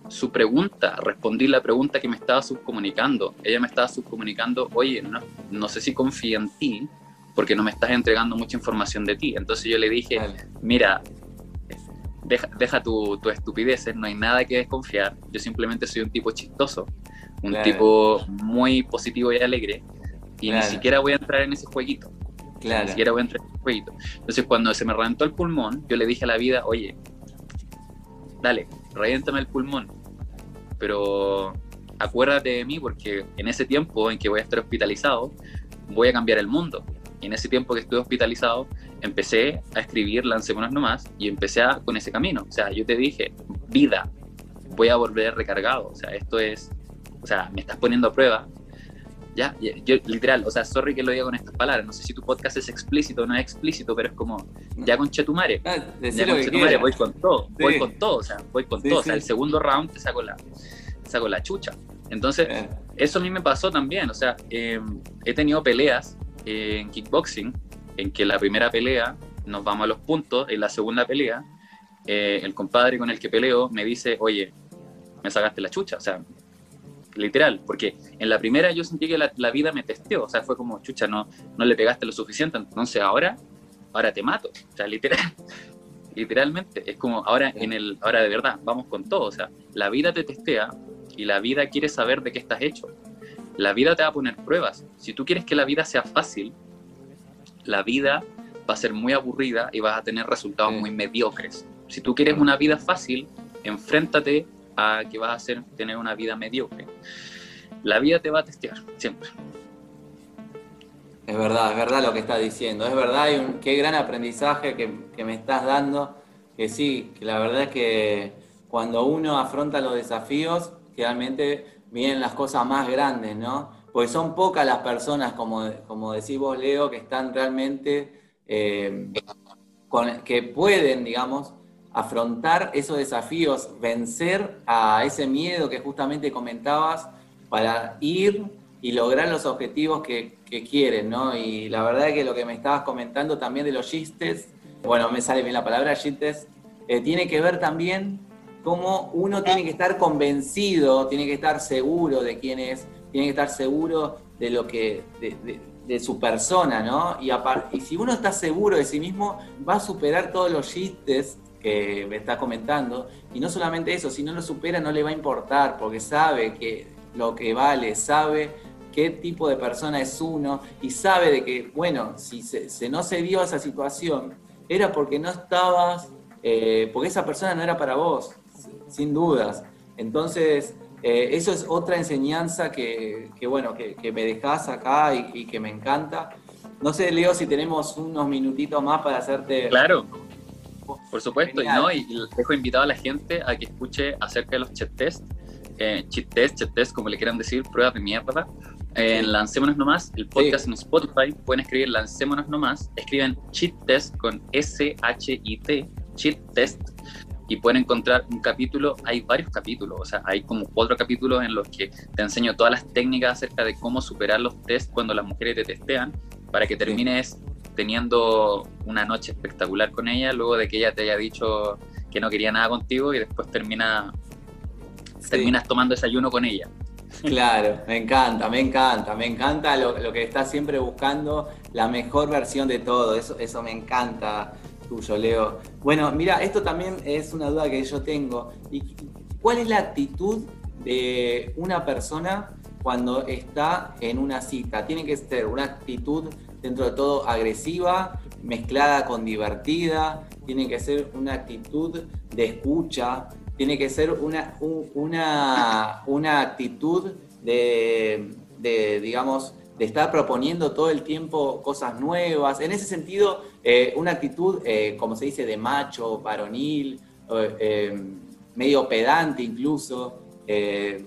su pregunta, respondí la pregunta que me estaba subcomunicando. Ella me estaba subcomunicando, oye, no, no sé si confía en ti, porque no me estás entregando mucha información de ti. Entonces yo le dije, mira, deja, deja tu, tu estupideces, no hay nada que desconfiar, yo simplemente soy un tipo chistoso, un tipo muy positivo y alegre, y ni siquiera voy a entrar en ese jueguito. Ni siquiera voy a entrar en ese jueguito. Entonces cuando se me reventó el pulmón, yo le dije a la vida, oye, dale, reviéntame el pulmón, pero acuérdate de mí porque en ese tiempo en que voy a estar hospitalizado, voy a cambiar el mundo. Y en ese tiempo que estuve hospitalizado, empecé a escribir Lancémonos nomás y empecé a, con ese camino. O sea, yo te dije, vida, voy a volver recargado. O sea, esto es, o sea, me estás poniendo a prueba, Ya, yo, literal, o sea, sorry que lo diga con estas palabras, no sé si tu podcast es explícito o no es explícito, pero es como, ya con Chetumare, ah, ya con Chetumare, voy con todo, voy con todo, o sea, voy con todo, o sea, el segundo round te saco la, saco la chucha. Entonces, eso a mí me pasó también, o sea, em, he tenido peleas en kickboxing, en que la primera pelea nos vamos a los puntos, en la segunda pelea, eh, el compadre con el que peleo me dice, oye, me sacaste la chucha, o sea, literal, porque en la primera yo sentí que la, vida me testeó, o sea, fue como, chucha, no, no le pegaste lo suficiente, entonces ahora, ahora te mato, o sea, literal, literalmente, es como ahora en el, ahora de verdad, vamos con todo, o sea, la vida te testea y la vida quiere saber de qué estás hecho. La vida te va a poner pruebas. Si tú quieres que la vida sea fácil, la vida va a ser muy aburrida y vas a tener resultados muy mediocres. Si tú quieres una vida fácil, enfréntate a que vas a hacer, tener una vida mediocre. La vida te va a testear, siempre. Es verdad, es verdad lo que estás diciendo, es verdad, y un, qué gran aprendizaje que, que, me estás dando, que sí, que la verdad es que cuando uno afronta los desafíos, realmente vienen las cosas más grandes, ¿no? Porque son pocas las personas, como, como decís vos, Leo, que están realmente, eh, con, que pueden, digamos, afrontar esos desafíos, vencer a ese miedo que justamente comentabas para ir y lograr los objetivos que, quieren, ¿no? Y la verdad es que lo que me estabas comentando también de los chistes, bueno, me sale bien la palabra chistes, eh, tiene que ver también cómo uno tiene que estar convencido, tiene que estar seguro de quién es, tiene que estar seguro de lo que, de, su persona, ¿no? Y, si uno está seguro de sí mismo, va a superar todos los chistes que me está comentando. Y no solamente eso, si no lo supera no le va a importar, porque sabe que lo que vale, sabe qué tipo de persona es uno y sabe de que, bueno, si se, no se dio esa situación, era porque no estabas, eh, porque esa persona no era para vos, sin dudas. Entonces, eh, eso es otra enseñanza que, bueno, que, me dejas acá y, y, que me encanta. No sé, Leo, si tenemos unos minutitos más para hacerte... Claro por supuesto, y, ¿no? y, dejo invitado a la gente a que escuche acerca de los chat test, eh, cheat test, chat test, como le quieran decir, pruebas de mierda. Eh, Lancémonos Nomás, el podcast en Spotify, pueden escribir Lancémonos Nomás, escriben cheat test con S-H-I-T, cheat test, y pueden encontrar un capítulo, hay varios capítulos, o sea, hay como cuatro capítulos en los que te enseño todas las técnicas acerca de cómo superar los test cuando las mujeres te testean, para que termines teniendo una noche espectacular con ella, luego de que ella te haya dicho que no quería nada contigo y después termina, terminas tomando desayuno con ella. Claro, me encanta, me encanta, me encanta lo, que estás siempre buscando, la mejor versión de todo, eso, eso me encanta tuyo, Leo. Bueno, mira, esto también es una duda que yo tengo. ¿Cuál es la actitud de una persona cuando está en una cita? Tiene que ser una actitud dentro de todo agresiva, mezclada con divertida, tiene que ser una actitud de escucha, tiene que ser una, una, una actitud de, digamos, de estar proponiendo todo el tiempo cosas nuevas. En ese sentido, eh, una actitud, eh, como se dice, de macho, varonil, eh, medio pedante incluso. en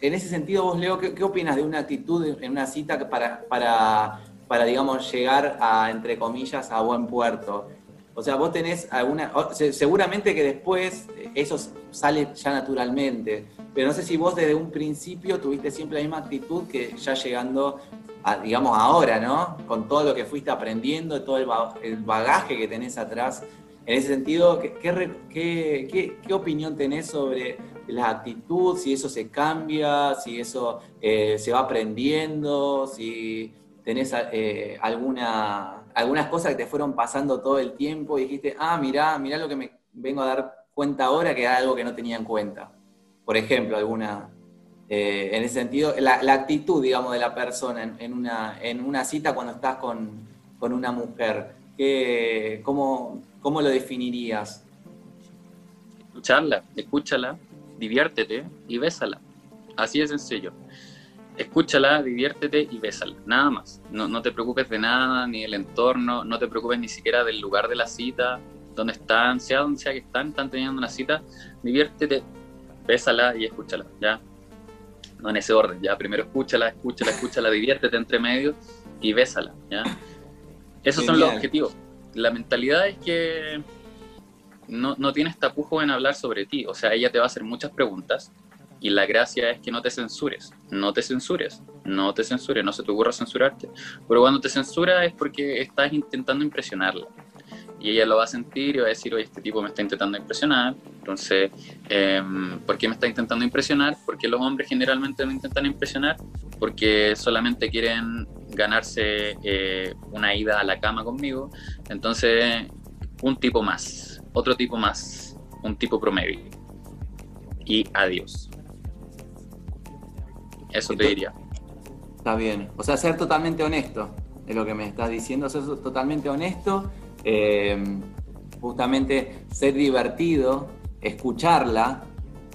ese sentido, vos, Leo, ¿qué, ¿qué, opinas de una actitud en una cita para, para para, digamos, llegar a, entre comillas, a buen puerto. O sea, vos tenés alguna, seguramente que después eso sale ya naturalmente, pero no sé si vos desde un principio tuviste siempre la misma actitud que ya llegando, a, digamos, ahora, ¿no? Con todo lo que fuiste aprendiendo, todo el bagaje que tenés atrás. En ese sentido, ¿qué, qué, qué, opinión tenés sobre la actitud? Si eso se cambia, si eso eh, se va aprendiendo, si tenés eh, alguna, algunas cosas que te fueron pasando todo el tiempo y dijiste, ah, mirá, mirá lo que me vengo a dar cuenta ahora que era algo que no tenía en cuenta. Por ejemplo, alguna, eh, en ese sentido, la, actitud, digamos, de la persona en, una, en una cita cuando estás con, una mujer, ¿qué, cómo, ¿cómo lo definirías? Escucharla, escúchala, diviértete y bésala. Así de sencillo escúchala, diviértete y bésala, nada más. No, no, te preocupes de nada, ni del entorno, no te preocupes ni siquiera del lugar de la cita, donde están, sea donde sea que están, están teniendo una cita, diviértete, bésala y escúchala, ¿ya? No en ese orden, ya primero escúchala, escúchala, escúchala, diviértete entre medio y bésala, ¿ya? Esos son los objetivos. La mentalidad es que no, no tienes tapujo en hablar sobre ti, o sea, ella te va a hacer muchas preguntas y la gracia es que no te censures, no te censures, no te censures, no se te ocurra censurarte, pero cuando te censura es porque estás intentando impresionarla y ella lo va a sentir y va a decir, oye, este tipo me está intentando impresionar, entonces, em, ¿por qué me está intentando impresionar? Porque los hombres generalmente no intentan impresionar porque solamente quieren ganarse eh, una ida a la cama conmigo, entonces, un tipo más, otro tipo más, un tipo promedio. Y adiós. Eso te diría. Está bien. O sea, ser totalmente honesto es lo que me estás diciendo, ser totalmente honesto eh, justamente ser divertido, escucharla.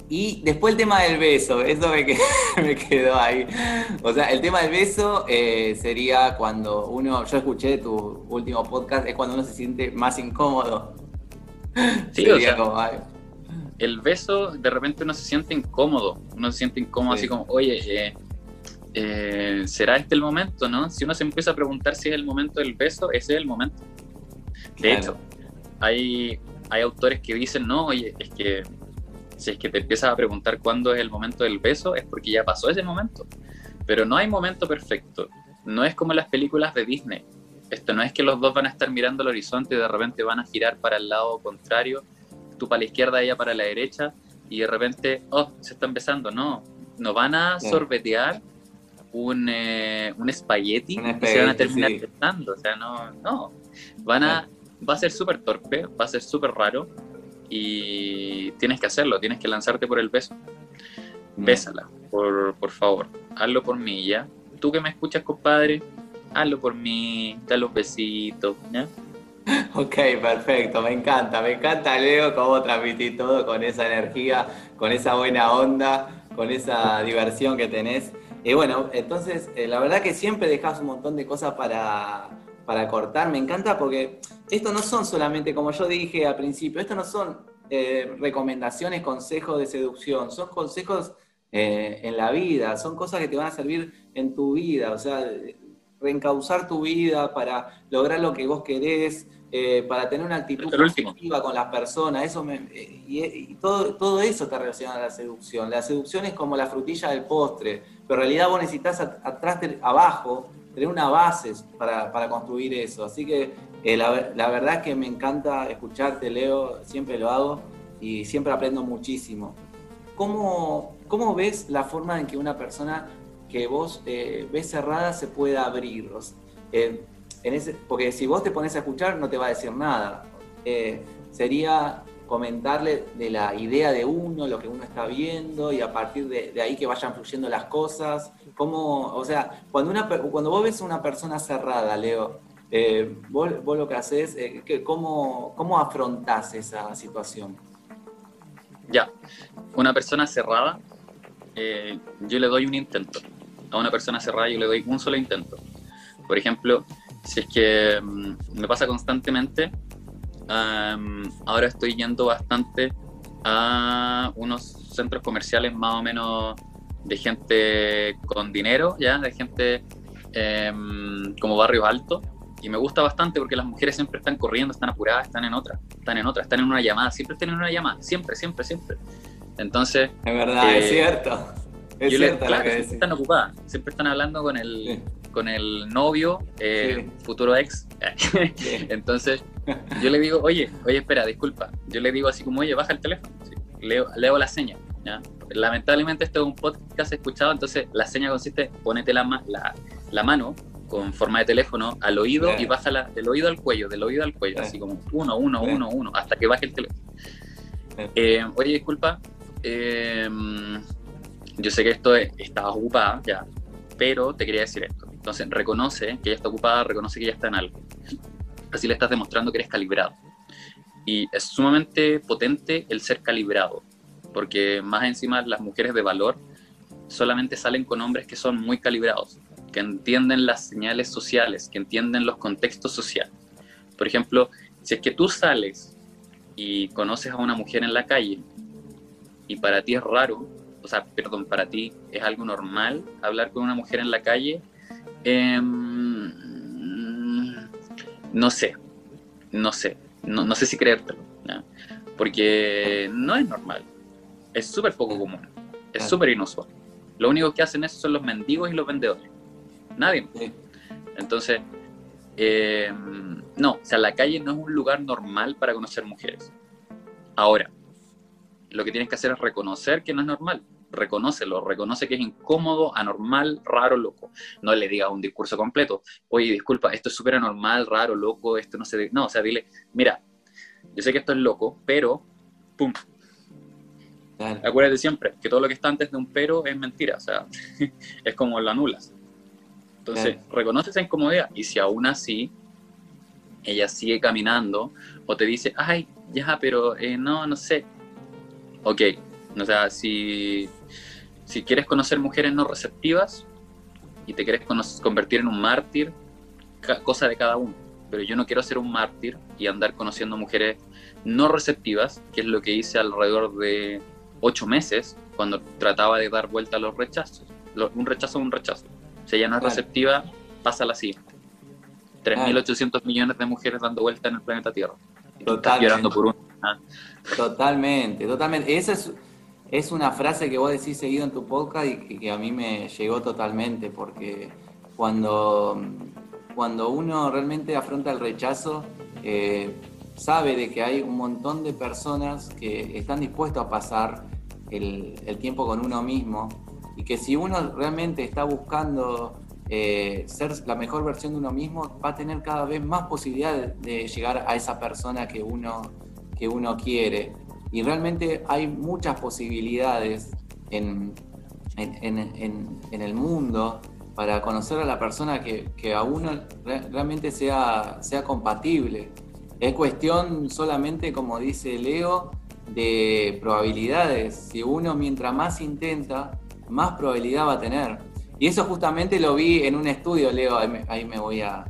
Y después el tema del beso, eso me quedó, ahí. O sea, el tema del beso eh, sería cuando uno, yo escuché tu último podcast, es cuando uno se siente más incómodo. Sí, o sea, el beso, de repente uno se siente incómodo, uno se siente incómodo así como, oye, eh, ¿será este el momento, no? Si uno se empieza a preguntar si es el momento del beso, ese es el momento. De hecho, hay, hay autores que dicen, no, oye, es que si es que te empiezas a preguntar cuándo es el momento del beso, es porque ya pasó ese momento. Pero no hay momento perfecto. No es como las películas de Disney. Esto no es que los dos van a estar mirando el horizonte y de repente van a girar para el lado contrario, tú para la izquierda, ella para la derecha, y de repente, oh, se está empezando. No, no van a sorbetear un, eh, un espagueti y se van a terminar sí. O sea, no, no. Van a, va a ser súper torpe, va a ser súper raro y tienes que hacerlo, tienes que lanzarte por el beso. Mm. Bésala, por, por favor, hazlo por mí, ¿ya? Tú que me escuchas, compadre, hazlo por mí, dale los besitos, ¿ya? Ok, perfecto, me encanta, me encanta Leo cómo transmitís todo con esa energía, con esa buena onda, con esa diversión que tenés. Y bueno, entonces, eh, la verdad que siempre dejas un montón de cosas para, para cortar. Me encanta porque esto no son solamente, como yo dije al principio, esto no son eh, recomendaciones, consejos de seducción, son consejos eh, en la vida, son cosas que te van a servir en tu vida, o sea, reencauzar tu vida para lograr lo que vos querés, eh, para tener una actitud positiva con las personas, eso y, todo, todo eso está relacionado a la seducción. La seducción es como la frutilla del postre, pero en realidad vos necesitas atrás, abajo, tener una base para, para construir eso. Así que eh, la, la, verdad es que me encanta escucharte, Leo, siempre lo hago y siempre aprendo muchísimo. ¿Cómo, cómo ves la forma en que una persona que vos eh, ves cerrada se pueda abrir? Eh, en ese, porque si vos te pones a escuchar no te va a decir nada. sería comentarle de la idea de uno, lo que uno está viendo y a partir de, ahí que vayan fluyendo las cosas cómo, o sea, cuando, una, cuando vos ves a una persona cerrada, Leo, eh, vos, lo que haces, eh, ¿cómo, ¿cómo afrontás esa situación? Ya, una persona cerrada, eh, yo le doy un intento. A una persona cerrada yo le doy un solo intento. Por ejemplo, si es que mm, me pasa constantemente, ahora estoy yendo bastante a unos centros comerciales más o menos de gente con dinero, ya, de gente em, como barrios altos. Y me gusta bastante porque las mujeres siempre están corriendo, están apuradas, están en otra, están en otra, están en una llamada, siempre están en una llamada, siempre, siempre, siempre. Entonces. Es verdad, es eh, cierto. Es cierto claro, siempre están ocupadas, siempre están hablando con el, con el novio, eh, futuro ex. Entonces, yo le digo, oye, oye, espera, disculpa. Yo le digo así como, oye, baja el teléfono. Leo, leo la seña. Lamentablemente esto es un podcast escuchado, entonces la seña consiste, ponete la, la, la mano con forma de teléfono al oído y baja del oído al cuello, del oído al cuello, así como uno, uno, uno, uno, hasta que baje el teléfono. Eh, oye, disculpa, em, yo sé que esto estaba ocupada ya, pero te quería decir esto. Entonces, reconoce que ella está ocupada, reconoce que ella está en algo. Así le estás demostrando que eres calibrado. Y es sumamente potente el ser calibrado porque más encima las mujeres de valor solamente salen con hombres que son muy calibrados, que entienden las señales sociales, que entienden los contextos sociales. Por ejemplo, si es que tú sales y conoces a una mujer en la calle y para ti es raro o sea, perdón, para ti es algo normal hablar con una mujer en la calle, em, no sé, no sé, no, sé si creértelo, porque no es normal, es súper poco común, es súper inusual. Lo único que hacen eso son los mendigos y los vendedores, nadie. Entonces, em, no, o sea, la calle no es un lugar normal para conocer mujeres. Ahora, lo que tienes que hacer es reconocer que no es normal. Reconócelo, reconoce que es incómodo, anormal, raro, loco. No le digas un discurso completo. Oye, disculpa, esto es súper anormal, raro, loco, esto no se... No, o sea, dile, mira, yo sé que esto es loco, pero, pum. Acuérdate siempre que todo lo que está antes de un pero es mentira, o sea, es como lo anulas. Entonces, reconoce esa incomodidad y si aún así ella sigue caminando o te dice, ay, ya, pero eh, no, no sé, ok, o sea, si, si quieres conocer mujeres no receptivas y te quieres convertir en un mártir, cosa de cada uno. Pero yo no quiero ser un mártir y andar conociendo mujeres no receptivas, que es lo que hice alrededor de ocho meses cuando trataba de dar vuelta a los rechazos. un rechazo es un rechazo. Si ella no es receptiva, pasa la siguiente. 3.800 millones de mujeres dando vuelta en el planeta Tierra. Totalmente. por ah. Totalmente, totalmente. Esa es, es, una frase que vos decís seguido en tu podcast y que, a mí me llegó totalmente, porque cuando, cuando uno realmente afronta el rechazo, eh, sabe de que hay un montón de personas que están dispuestos a pasar el, el tiempo con uno mismo y que si uno realmente está buscando eh, ser la mejor versión de uno mismo, va a tener cada vez más posibilidades de llegar a esa persona que uno, que uno quiere. Y realmente hay muchas posibilidades en, en, el mundo para conocer a la persona que, que a uno realmente sea, sea compatible. Es cuestión solamente, como dice Leo, de probabilidades. Si uno mientras más intenta, más probabilidad va a tener. Y eso justamente lo vi en un estudio, Leo, ahí me, voy, a,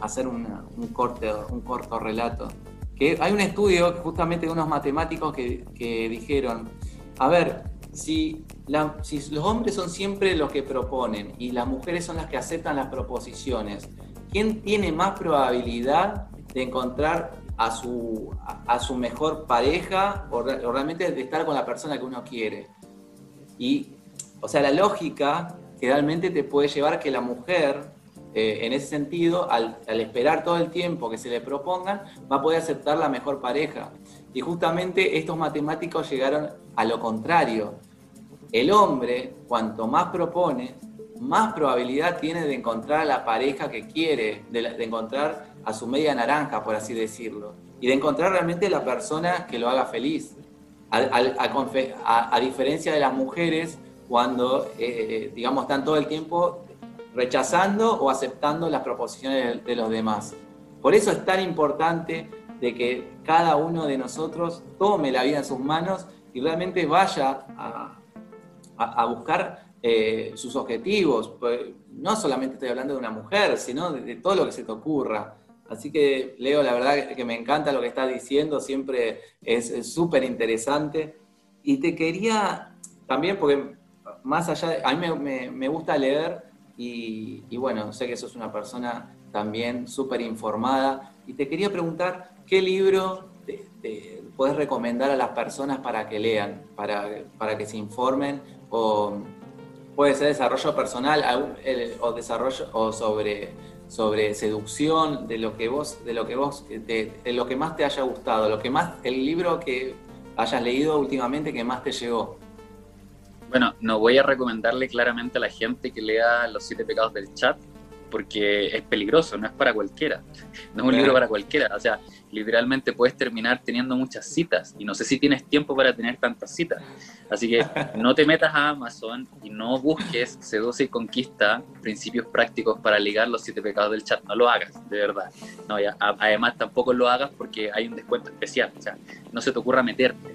hacer un, corte, un corto relato. Que hay un estudio justamente de unos matemáticos que, dijeron, a ver, si, los hombres son siempre los que proponen y las mujeres son las que aceptan las proposiciones, ¿quién tiene más probabilidad de encontrar a su, a, su mejor pareja o, o, realmente de estar con la persona que uno quiere? Y o sea, la lógica generalmente te puede llevar que la mujer, eh, en ese sentido, al, esperar todo el tiempo que se le propongan, va a poder aceptar la mejor pareja. Y justamente estos matemáticos llegaron a lo contrario. El hombre, cuanto más propone, más probabilidad tiene de encontrar a la pareja que quiere, de, encontrar a su media naranja, por así decirlo, y de encontrar realmente la persona que lo haga feliz. a diferencia de las mujeres, cuando, eh, digamos, están todo el tiempo rechazando o aceptando las proposiciones de, los demás. Por eso es tan importante de que cada uno de nosotros tome la vida en sus manos y realmente vaya a, buscar eh, sus objetivos. Pues, no solamente estoy hablando de una mujer, sino de, todo lo que se te ocurra. Así que, Leo, la verdad que me encanta lo que estás diciendo, siempre es súper interesante. Y te quería también, porque más allá de, a mí me, gusta leer y, bueno, sé que sos una persona también súper informada y te quería preguntar qué libro te, puedes recomendar a las personas para que lean, para, para que se informen o puede ser desarrollo personal o desarrollo o sobre sobre seducción, de lo que vos, de lo que vos, de, lo que más te haya gustado, lo que más, el libro que hayas leído últimamente que más te llegó. Bueno, no voy a recomendarle claramente a la gente que lea Los siete pecados del chat, porque es peligroso, no es para cualquiera, no es un libro para cualquiera, o sea, literalmente puedes terminar teniendo muchas citas y no sé si tienes tiempo para tener tantas citas, así que no te metas a Amazon y no busques Seduce y Conquista principios prácticos para ligar los siete pecados del chat, no lo hagas, de verdad, no, ya, además tampoco lo hagas porque hay un descuento especial, o sea, no se te ocurra meterte,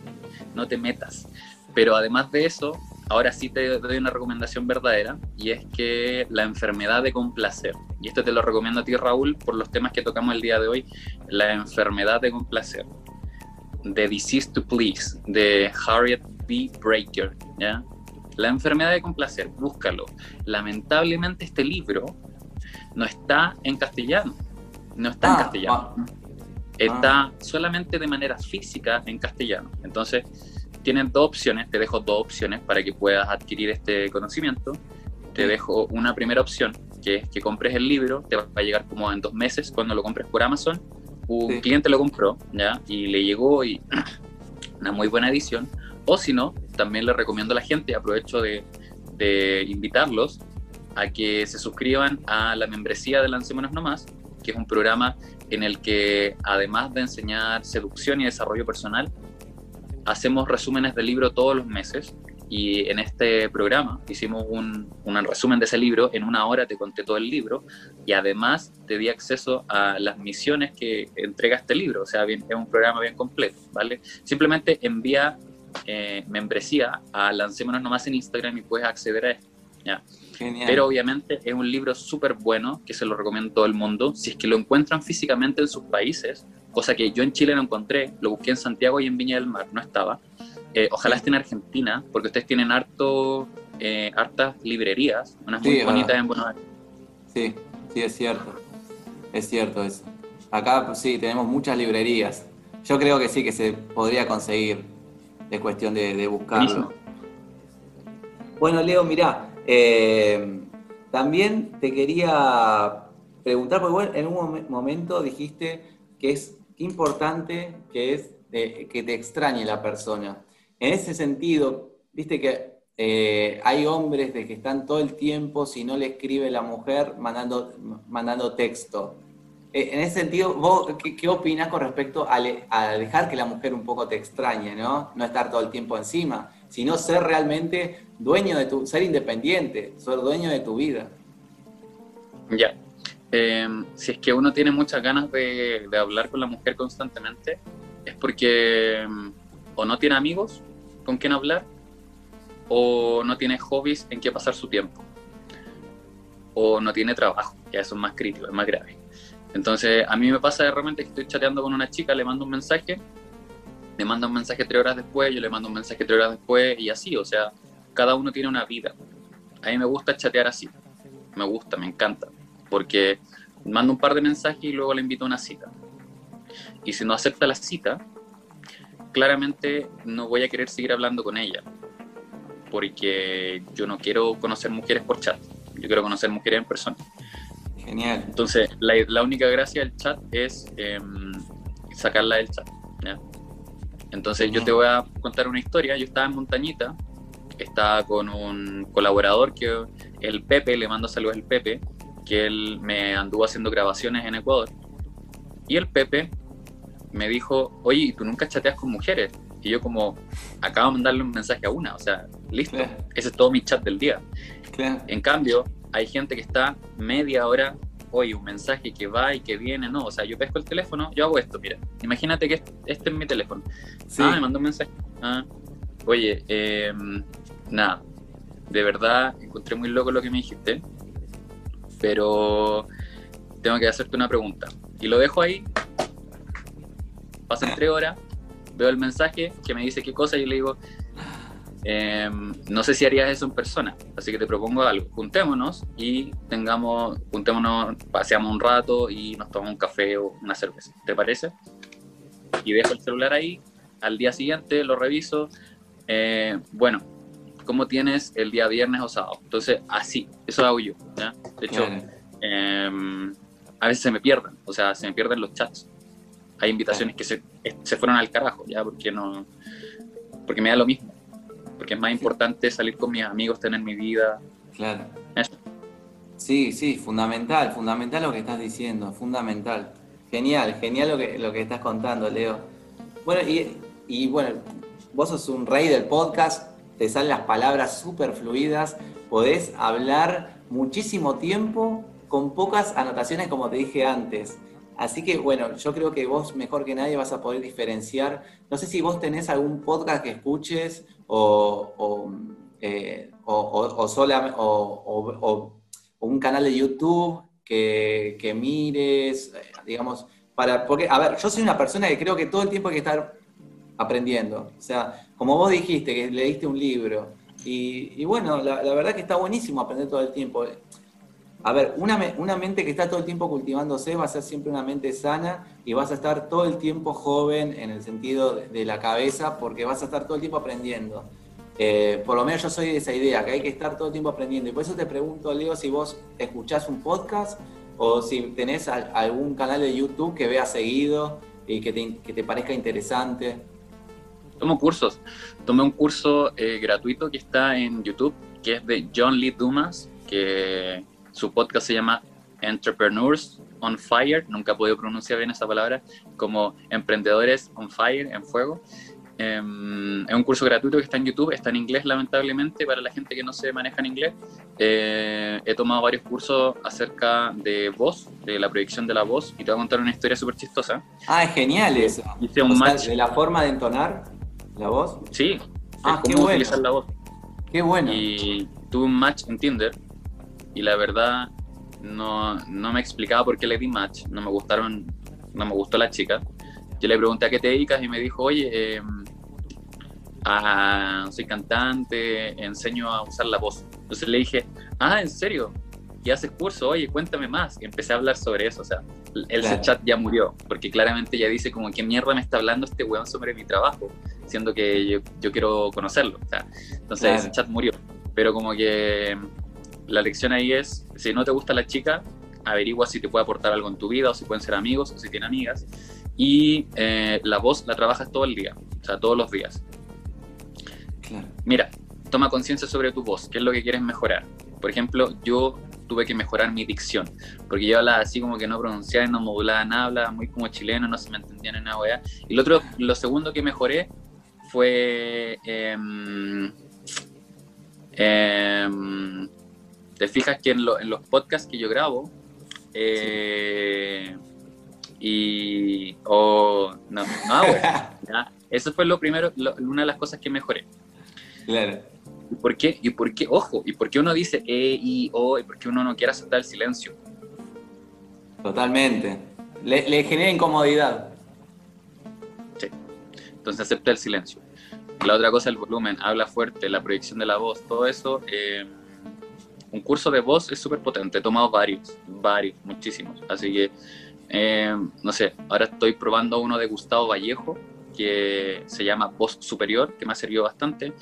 no te metas, pero además de eso, ahora sí te doy una recomendación verdadera y es que la enfermedad de complacer, y esto te lo recomiendo a ti Raúl por los temas que tocamos el día de hoy, la enfermedad de complacer, de Disease to Please, de Harriet Be Breaker, ¿ya? La enfermedad de complacer, búscalo. Lamentablemente este libro no está en castellano, no está en ah, castellano. Ah. está solamente de manera física en castellano. Entonces, tienen dos opciones, te dejo dos opciones para que puedas adquirir este conocimiento. Te dejo una primera opción, que es que compres el libro, te va a llegar como en dos meses cuando lo compres por Amazon. Un cliente lo compró, ¿ya? Y le llegó y una muy buena edición. O si no, también le recomiendo a la gente, aprovecho de, de invitarlos a que se suscriban a la membresía de Lancémonos Nomás, que es un programa en el que además de enseñar seducción y desarrollo personal, hacemos resúmenes del libro todos los meses y en este programa hicimos un, un, resumen de ese libro, en una hora te conté todo el libro y además te di acceso a las misiones que entrega este libro, o sea, bien, es un programa bien completo, ¿vale? Simplemente envía eh, membresía a Lancémonos Nomás en Instagram y puedes acceder a esto, ¿ya? Pero obviamente es un libro súper bueno que se lo recomiendo a todo el mundo. Si es que lo encuentran físicamente en sus países, cosa que yo en Chile no encontré, lo busqué en Santiago y en Viña del Mar, no estaba. Eh, ojalá esté en Argentina, porque ustedes tienen harto, eh, hartas librerías, unas muy bonitas en Buenos Aires. Sí, sí, es cierto. Es cierto eso. Acá pues, sí, tenemos muchas librerías. Yo creo que sí que se podría conseguir. Es cuestión de, buscarlo. Bueno, Leo, mirá, eh, también te quería preguntar, porque en un momento dijiste que es importante que es que te extrañe la persona. En ese sentido, viste que eh, hay hombres de que están todo el tiempo, si no le escribe la mujer, mandando, mandando texto. Eh, en ese sentido, ¿vos qué, opinas con respecto a, dejar que la mujer un poco te extrañe, ¿no? No estar todo el tiempo encima, sino ser realmente dueño de tu, ser independiente, ser dueño de tu vida. Ya. Em, si es que uno tiene muchas ganas de, de hablar con la mujer constantemente, es porque em, o no tiene amigos con quién hablar o no tiene hobbies en qué pasar su tiempo o no tiene trabajo, ya eso es más crítico, es más grave. Entonces, a mí me pasa de repente que estoy chateando con una chica, le mando un mensaje, le manda un mensaje tres horas después, yo le mando un mensaje tres horas después y así, o sea, cada uno tiene una vida. A mí me gusta chatear así, me gusta, me encanta, porque mando un par de mensajes y luego le invito a una cita. Y si no acepta la cita, claramente no voy a querer seguir hablando con ella, porque yo no quiero conocer mujeres por chat, yo quiero conocer mujeres en persona. Genial. Entonces, la, única gracia del chat es em, sacarla del chat. Entonces, yo te voy a contar una historia. Yo estaba en Montañita, estaba con un colaborador que el Pepe, le mando saludos al Pepe, que él me anduvo haciendo grabaciones en Ecuador. Y el Pepe me dijo, oye, ¿tú nunca chateas con mujeres? Y yo como, acabo de mandarle un mensaje a una, o sea, listo, ese es todo mi chat del día. En cambio, hay gente que está media hora, oye, un mensaje que va y que viene, no, o sea, yo pesco el teléfono, yo hago esto, mira, imagínate que este es mi teléfono. Ah, me mandó un mensaje. Ah, oye, em, nada, de verdad encontré muy loco lo que me dijiste, pero tengo que hacerte una pregunta. Y lo dejo ahí pasan tres horas, veo el mensaje que me dice qué cosa y le digo, em, no sé si harías eso en persona, así que te propongo algo, juntémonos y tengamos, juntémonos, paseamos un rato y nos tomamos un café o una cerveza, ¿te parece? Y dejo el celular ahí, al día siguiente lo reviso, eh, bueno, ¿cómo tienes el día viernes o sábado? Entonces, así, eso hago yo, ¿ya? De hecho, em, a veces se me pierden, o sea, se me pierden los chats. Hay invitaciones que se, se, fueron al carajo, ya, porque no, porque me da lo mismo, porque es más importante salir con mis amigos, tener mi vida. Claro. Sí, sí, fundamental, fundamental lo que estás diciendo, fundamental. Genial, genial lo que, lo que estás contando, Leo. Bueno, y, y bueno, vos sos un rey del podcast, te salen las palabras súper fluidas, podés hablar muchísimo tiempo con pocas anotaciones como te dije antes. Así que bueno, yo creo que vos mejor que nadie vas a poder diferenciar. No sé si vos tenés algún podcast que escuches o, o, eh, un canal de YouTube que, mires, eh, digamos, para, porque, a ver, yo soy una persona que creo que todo el tiempo hay que estar aprendiendo. O sea, como vos dijiste, que leíste un libro, y, bueno, la, verdad que está buenísimo aprender todo el tiempo. A ver, una, una, mente que está todo el tiempo cultivándose va a ser siempre una mente sana y vas a estar todo el tiempo joven en el sentido de, la cabeza porque vas a estar todo el tiempo aprendiendo. Eh, por lo menos yo soy de esa idea, que hay que estar todo el tiempo aprendiendo. Y por eso te pregunto, Leo, si vos escuchás un podcast o si tenés algún canal de YouTube que veas seguido y que te, que te parezca interesante. Tomo cursos. Tomé un curso eh, gratuito que está en YouTube, que es de John Lee Dumas, que su podcast se llama Entrepreneurs on Fire, nunca he podido pronunciar bien esa palabra, como emprendedores on fire, en fuego. Em, es un curso gratuito que está en YouTube, está en inglés lamentablemente para la gente que no se maneja en inglés. Eh, he tomado varios cursos acerca de voz, de la proyección de la voz, y te voy a contar una historia súper chistosa. Ah, es genial eso. Hice un match. ¿De la forma de entonar la voz? Sí, ah, cómo utilizar la voz. Qué bueno. Y tuve un match en Tinder y la verdad no, no, me explicaba por qué le di match, no me gustaron, no me gustó la chica. Yo le pregunté a qué te dedicas y me dijo, oye, em, soy cantante, enseño a usar la voz. Entonces le dije, ah, ¿en serio? ¿Y haces curso? Oye, cuéntame más. Y empecé a hablar sobre eso, o sea, el chat ya murió, porque claramente ya dice como, ¿qué mierda me está hablando este weón sobre mi trabajo? Siendo que yo, yo quiero conocerlo. O sea, entonces el chat murió. Pero como que la lección ahí es, si no te gusta la chica, averigua si te puede aportar algo en tu vida o si pueden ser amigos o si tiene amigas. Y eh, la voz la trabajas todo el día, o sea, todos los días. Mira, toma conciencia sobre tu voz, qué es lo que quieres mejorar. Por ejemplo, yo tuve que mejorar mi dicción, porque yo hablaba así como que no pronunciaba y no modulaba nada, hablaba muy como chileno, no se me entendía en nada, Y lo otro, lo segundo que mejoré fue... Eh, te fijas que en, los podcasts que yo grabo, eh, y. no, no Eso fue lo primero, una de las cosas que mejoré. Claro. ¿Y por qué? ¿Y por qué? Ojo, ¿y por qué uno dice E, I, O? ¿Y por qué uno no quiere aceptar el silencio? Totalmente. Le, genera incomodidad. Sí. Entonces acepta el silencio. La otra cosa, el volumen, habla fuerte, la proyección de la voz, todo eso. Eh, un curso de voz es súper potente, he tomado varios, varios, muchísimos. Así que, eh, no sé, ahora estoy probando uno de Gustavo Vallejo, que se llama Voz Superior, que me ha servido bastante.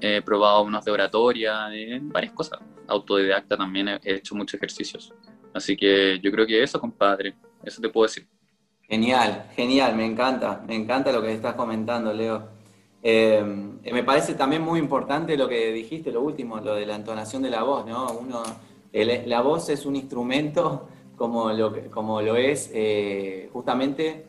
He probado unos de oratoria, varias cosas. Autodidacta también he hecho muchos ejercicios. Así que yo creo que eso, compadre, eso te puedo decir. Genial, genial, me encanta, me encanta lo que estás comentando, Leo. Eh, me parece también muy importante lo que dijiste, lo último, lo de la entonación de la voz, ¿no? Uno, la voz es un instrumento como lo, como lo es eh, justamente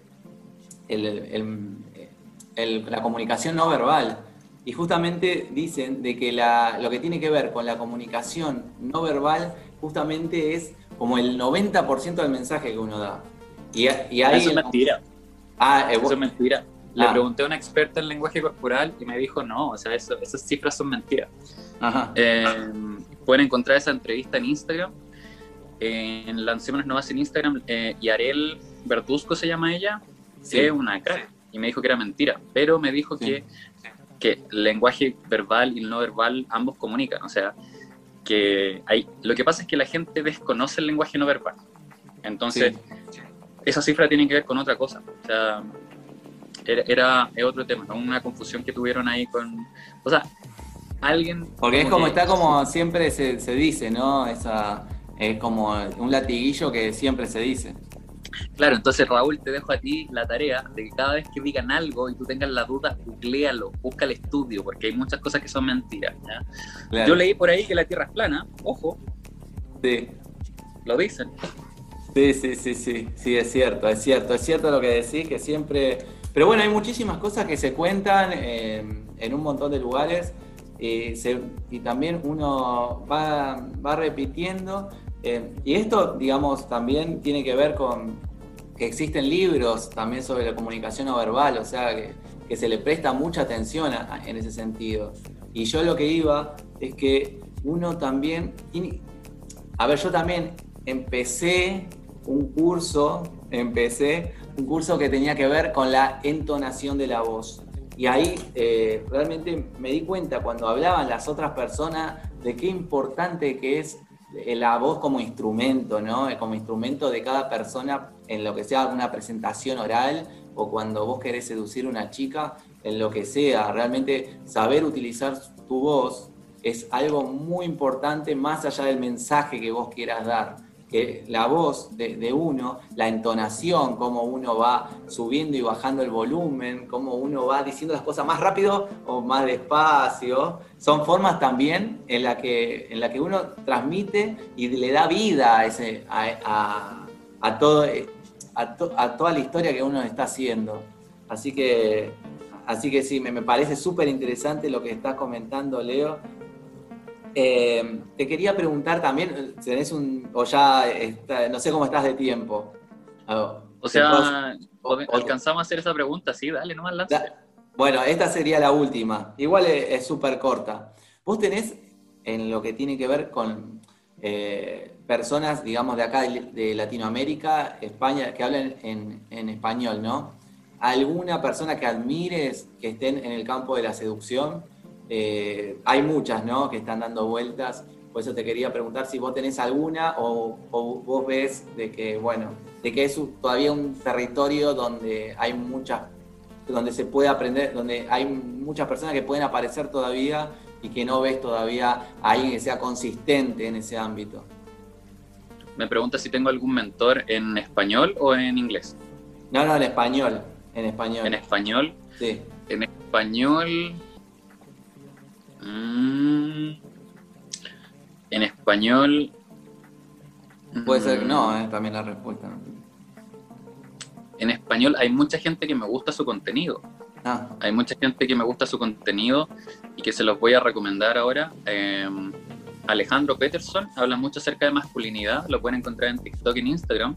la comunicación no verbal. Y justamente dicen de que lo que tiene que ver con la comunicación no verbal justamente es como el 90% del mensaje que uno da. Y, y Eso es mentira. Ah, Eso es mentira. Le ah. pregunté a una experta en lenguaje corporal y me dijo, no, o sea, esas cifras son mentiras. Eh, pueden encontrar esa entrevista en Instagram. En Lancémonos Novas en Instagram. Eh, y Arel Bertusco se llama ella. Sí. Es una cara. Y me dijo que era mentira. Pero me dijo que, que el lenguaje verbal y el no verbal ambos comunican. O sea, que hay, lo que pasa es que la gente desconoce el lenguaje no verbal. Entonces, esa cifra tiene que ver con otra cosa. O sea, era, otro tema, una confusión que tuvieron ahí con... O sea, alguien... Porque es como, está como siempre se, dice, ¿no? Esa, es como un latiguillo que siempre se dice. Claro, entonces Raúl, te dejo a ti la tarea de que cada vez que digan algo y tú tengas la duda, googlealo, busca el estudio, porque hay muchas cosas que son mentiras. Yo leí por ahí que la Tierra es plana, ojo. Sí. Lo dicen. Sí, sí, sí, sí, sí, es cierto, es cierto, es cierto lo que decís, que siempre pero bueno, hay muchísimas cosas que se cuentan en un montón de lugares y también uno va, repitiendo. Eh, y esto, digamos, también tiene que ver con que existen libros también sobre la comunicación no verbal, o sea, que, se le presta mucha atención en ese sentido. Y yo lo que iba es que uno también A ver, yo también empecé un curso, empecé un curso que tenía que ver con la entonación de la voz. Y ahí eh, realmente me di cuenta cuando hablaban las otras personas de qué importante que es la voz como instrumento, ¿no? Como instrumento de cada persona en lo que sea una presentación oral o cuando vos querés seducir a una chica, en lo que sea. Realmente saber utilizar tu voz es algo muy importante más allá del mensaje que vos quieras dar que la voz de, uno, la entonación, cómo uno va subiendo y bajando el volumen, cómo uno va diciendo las cosas más rápido o más despacio, son formas también en la que, la que uno transmite y le da vida a, ese, a, todo, a, toda la historia que uno está haciendo. Así que, así que sí, me, me parece súper interesante lo que estás comentando, Leo eh, te quería preguntar también, tenés un, o ya, no sé cómo estás de tiempo. o sea, alcanzamos a hacer esa pregunta, sí, dale, nomás lanza. Bueno, esta sería la última. Igual es súper corta. Vos tenés, en lo que tiene que ver con eh, personas, digamos, de acá de Latinoamérica, España, que hablan en, en español, ¿no? ¿Alguna persona que admires que estén en el campo de la seducción? Eh, hay muchas, ¿no? Que están dando vueltas. Por eso te quería preguntar si vos tenés alguna o, vos ves de que, bueno, de que es todavía un territorio donde hay muchas, donde se puede aprender, donde hay muchas personas que pueden aparecer todavía y que no ves todavía a alguien que sea consistente en ese ámbito. Me pregunta si tengo algún mentor en español o en inglés. No, no, en español. En español. En español. Sí. En español Mm. en español. Puede ser que no, mm. eh, también la respuesta. En español hay mucha gente que me gusta su contenido. Ah. Hay mucha gente que me gusta su contenido y que se los voy a recomendar ahora. Em, Alejandro Peterson habla mucho acerca de masculinidad, lo pueden encontrar en TikTok y en Instagram.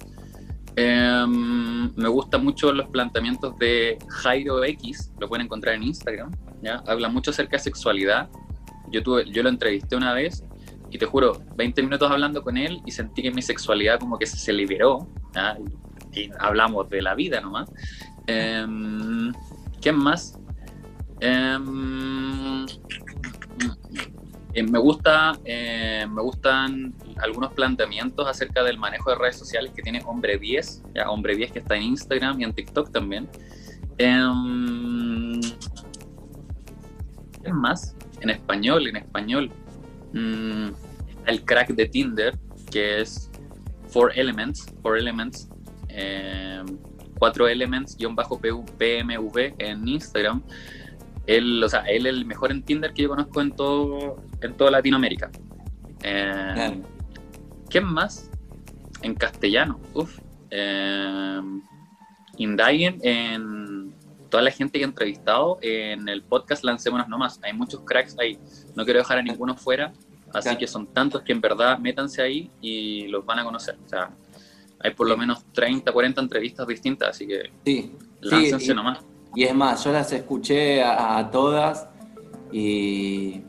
Em, me gustan mucho los planteamientos de Jairo X, lo pueden encontrar en Instagram. ¿Ya? Habla mucho acerca de sexualidad. Yo, tuve, yo lo entrevisté una vez y te juro, 20 minutos hablando con él y sentí que mi sexualidad como que se, liberó. Y, hablamos de la vida nomás. Eh, ¿Quién más? Em, eh, me, gusta, eh, me gustan algunos planteamientos acerca del manejo de redes sociales que tiene Hombre 10, ya, Hombre 10 que está en Instagram y en TikTok también. Eh, ¿Qué más? En español, en español. Mm, el crack de Tinder, que es Four Elements, Four Elements, eh, cuatro Elements, guion bajo PMV en Instagram. Él, o sea, él es el mejor en Tinder que yo conozco en todo, en toda Latinoamérica. Eh, ¿Quién más? En castellano, uff. Eh, Indaguen en toda la gente que he entrevistado en el podcast Lancémonos Nomás. Hay muchos cracks ahí. No quiero dejar a ninguno fuera. Así que son tantos que en verdad métanse ahí y los van a conocer. O sea, hay por lo menos 30, 40 entrevistas distintas, así que sí, láncense nomás. Y es más, yo las escuché a, todas y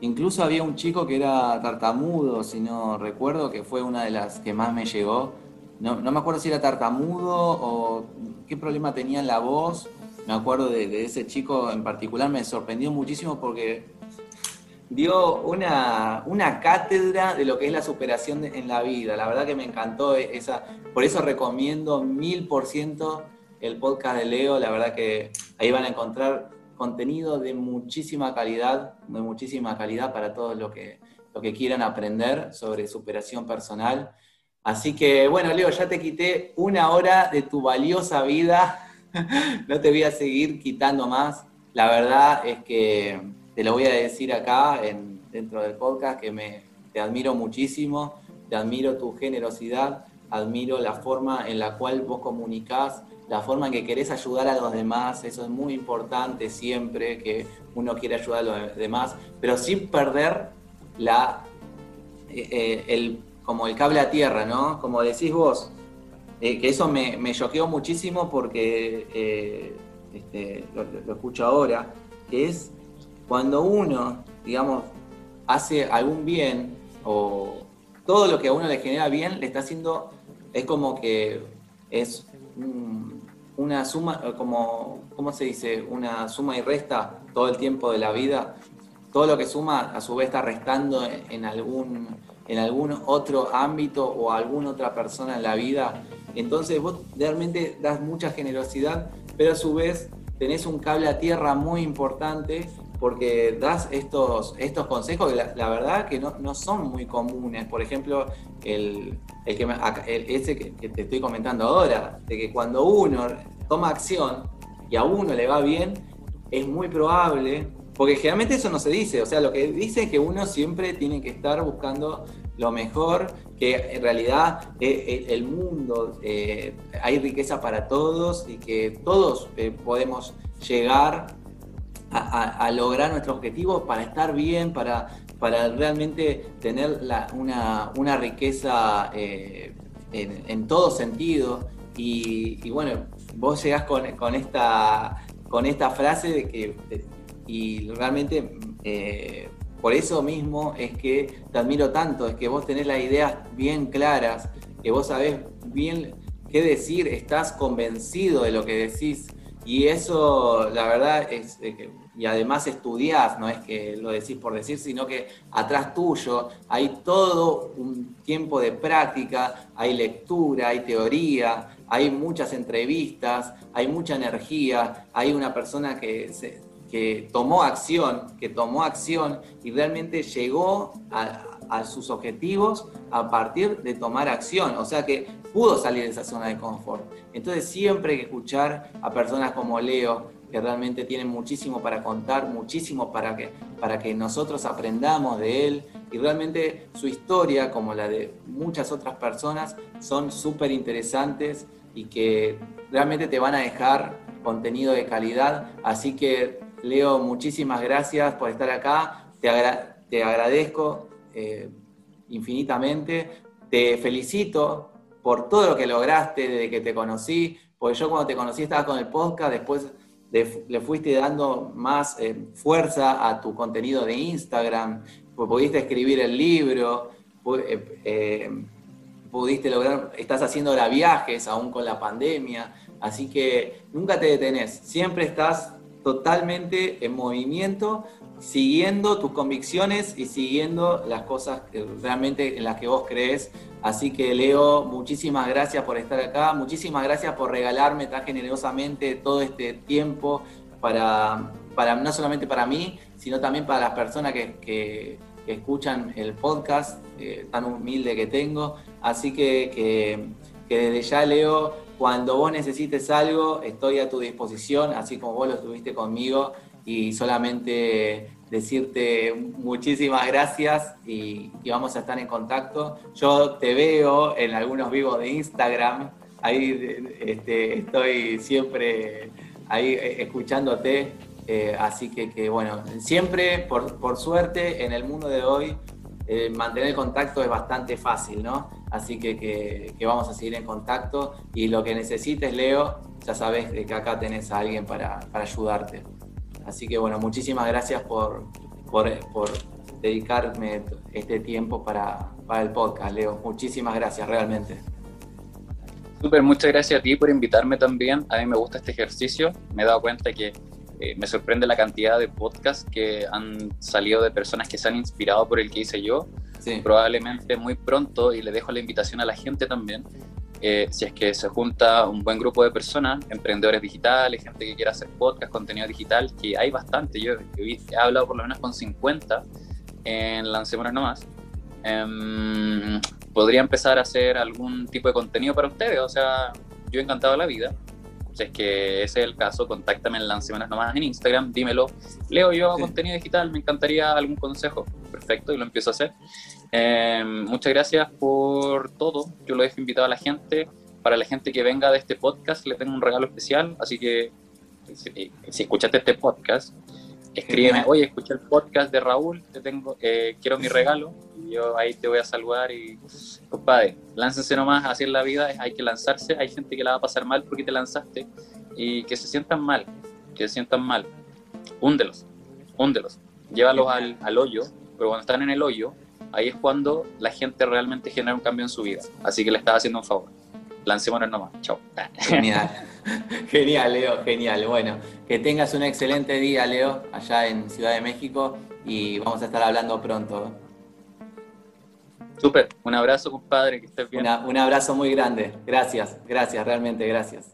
incluso había un chico que era tartamudo, si no recuerdo, que fue una de las que más me llegó. No, no me acuerdo si era tartamudo o qué problema tenía en la voz. Me acuerdo de, ese chico en particular, me sorprendió muchísimo porque dio una, una, cátedra de lo que es la superación en la vida. La verdad que me encantó esa. Por eso recomiendo mil por ciento el podcast de Leo, la verdad que ahí van a encontrar contenido de muchísima calidad, de muchísima calidad para todos los que, lo que quieran aprender sobre superación personal. Así que bueno, Leo, ya te quité una hora de tu valiosa vida, no te voy a seguir quitando más. La verdad es que te lo voy a decir acá en, dentro del podcast, que me, te admiro muchísimo, te admiro tu generosidad, admiro la forma en la cual vos comunicás la forma en que querés ayudar a los demás, eso es muy importante siempre, que uno quiere ayudar a los demás, pero sin perder la, eh, eh, el, como el cable a tierra, ¿no? Como decís vos, eh, que eso me, choqueó muchísimo porque este, lo, escucho ahora, que es cuando uno, digamos, hace algún bien o todo lo que a uno le genera bien, le está haciendo, es como que es un, una suma, como, ¿cómo se dice? Una suma y resta todo el tiempo de la vida. Todo lo que suma, a su vez, está restando en algún, en algún otro ámbito o alguna otra persona en la vida. Entonces vos realmente das mucha generosidad, pero a su vez tenés un cable a tierra muy importante porque das estos, estos consejos que la, verdad que no, no, son muy comunes. Por ejemplo, el, el que ese que, te estoy comentando ahora, de que cuando uno toma acción y a uno le va bien, es muy probable, porque generalmente eso no se dice, o sea, lo que dice es que uno siempre tiene que estar buscando lo mejor, que en realidad eh, eh, el mundo eh, hay riqueza para todos y que todos podemos llegar a, lograr nuestro objetivo para estar bien, para, para realmente tener una, riqueza en, todo sentido. Y, bueno, vos llegás con, esta, con esta frase de que, y realmente por eso mismo es que te admiro tanto, es que vos tenés las ideas bien claras, que vos sabés bien qué decir, estás convencido de lo que decís. Y eso, la verdad, es, y además estudiás, no es que lo decís por decir, sino que atrás tuyo hay todo un tiempo de práctica, hay lectura, hay teoría, hay muchas entrevistas, hay mucha energía, hay una persona que se, que tomó acción, que tomó acción y realmente llegó a, sus objetivos a partir de tomar acción, o sea que pudo salir de esa zona de confort. Entonces siempre hay que escuchar a personas como Leo, que realmente tienen muchísimo para contar, muchísimo para que, para que nosotros aprendamos de él y realmente su historia, como la de muchas otras personas, son súper interesantes y que realmente te van a dejar contenido de calidad. Así que Leo, muchísimas gracias por estar acá. Te, agradezco eh, infinitamente. Te felicito por todo lo que lograste desde que te conocí, porque yo cuando te conocí estaba con el podcast, después le, fuiste dando más eh, fuerza a tu contenido de Instagram, pues pudiste escribir el libro, eh, pudiste lograr, estás haciendo ahora viajes aún con la pandemia, así que nunca te detenés, siempre estás totalmente en movimiento, siguiendo tus convicciones y siguiendo las cosas realmente en las que vos crees. Así que Leo, muchísimas gracias por estar acá, muchísimas gracias por regalarme tan generosamente todo este tiempo para, para no solamente para mí, sino también para las personas que, escuchan el podcast eh, tan humilde que tengo. Así que, que, que desde ya, Leo, cuando vos necesites algo, estoy a tu disposición, así como vos lo estuviste conmigo, y solamente decirte muchísimas gracias y, vamos a estar en contacto. Yo te veo en algunos vivos de Instagram, ahí este, estoy siempre ahí eh, escuchándote, eh, así que, bueno, siempre por, suerte en el mundo de hoy eh, mantener contacto es bastante fácil, ¿no? Así que, vamos a seguir en contacto y lo que necesites, Leo, ya sabes que acá tenés a alguien para, ayudarte. Así que bueno, muchísimas gracias por, por, dedicarme este tiempo para, el podcast, Leo. Muchísimas gracias, realmente. Súper, muchas gracias a ti por invitarme también. A mí me gusta este ejercicio. Me he dado cuenta que eh, me sorprende la cantidad de podcasts que han salido de personas que se han inspirado por el que hice yo probablemente muy pronto, y le dejo la invitación a la gente también, eh, si es que se junta un buen grupo de personas, emprendedores digitales, gente que quiera hacer podcast, contenido digital, que hay bastante, yo, he hablado por lo menos con 50 en Lancémonos Nomás, eh, podría empezar a hacer algún tipo de contenido para ustedes, o sea, yo encantado la vida, si es que ese es el caso, contáctame en Lancemanas Nomás en Instagram, dímelo. Leo yo contenido digital, me encantaría algún consejo. Perfecto, y lo empiezo a hacer. Em, muchas gracias por todo. Yo lo he invitado a la gente. Para la gente que venga de este podcast, le tengo un regalo especial. Así que si, si escuchaste este podcast, escríbeme, oye, escuché el podcast de Raúl, te tengo, eh, quiero mi regalo, yo ahí te voy a saludar y, compadre, láncense nomás, así en la vida, hay que lanzarse, hay gente que la va a pasar mal porque te lanzaste, y que se sientan mal, que se sientan mal, húndelos, húndelos, llévalos al, al hoyo, pero cuando están en el hoyo, ahí es cuando la gente realmente genera un cambio en su vida, así que le estás haciendo un favor. Lancémonos nomás, chao. Genial. genial, Leo, genial. Bueno, que tengas un excelente día, Leo, allá en Ciudad de México y vamos a estar hablando pronto. Súper, un abrazo, compadre, que estés bien. un abrazo muy grande. Gracias, gracias, realmente, gracias.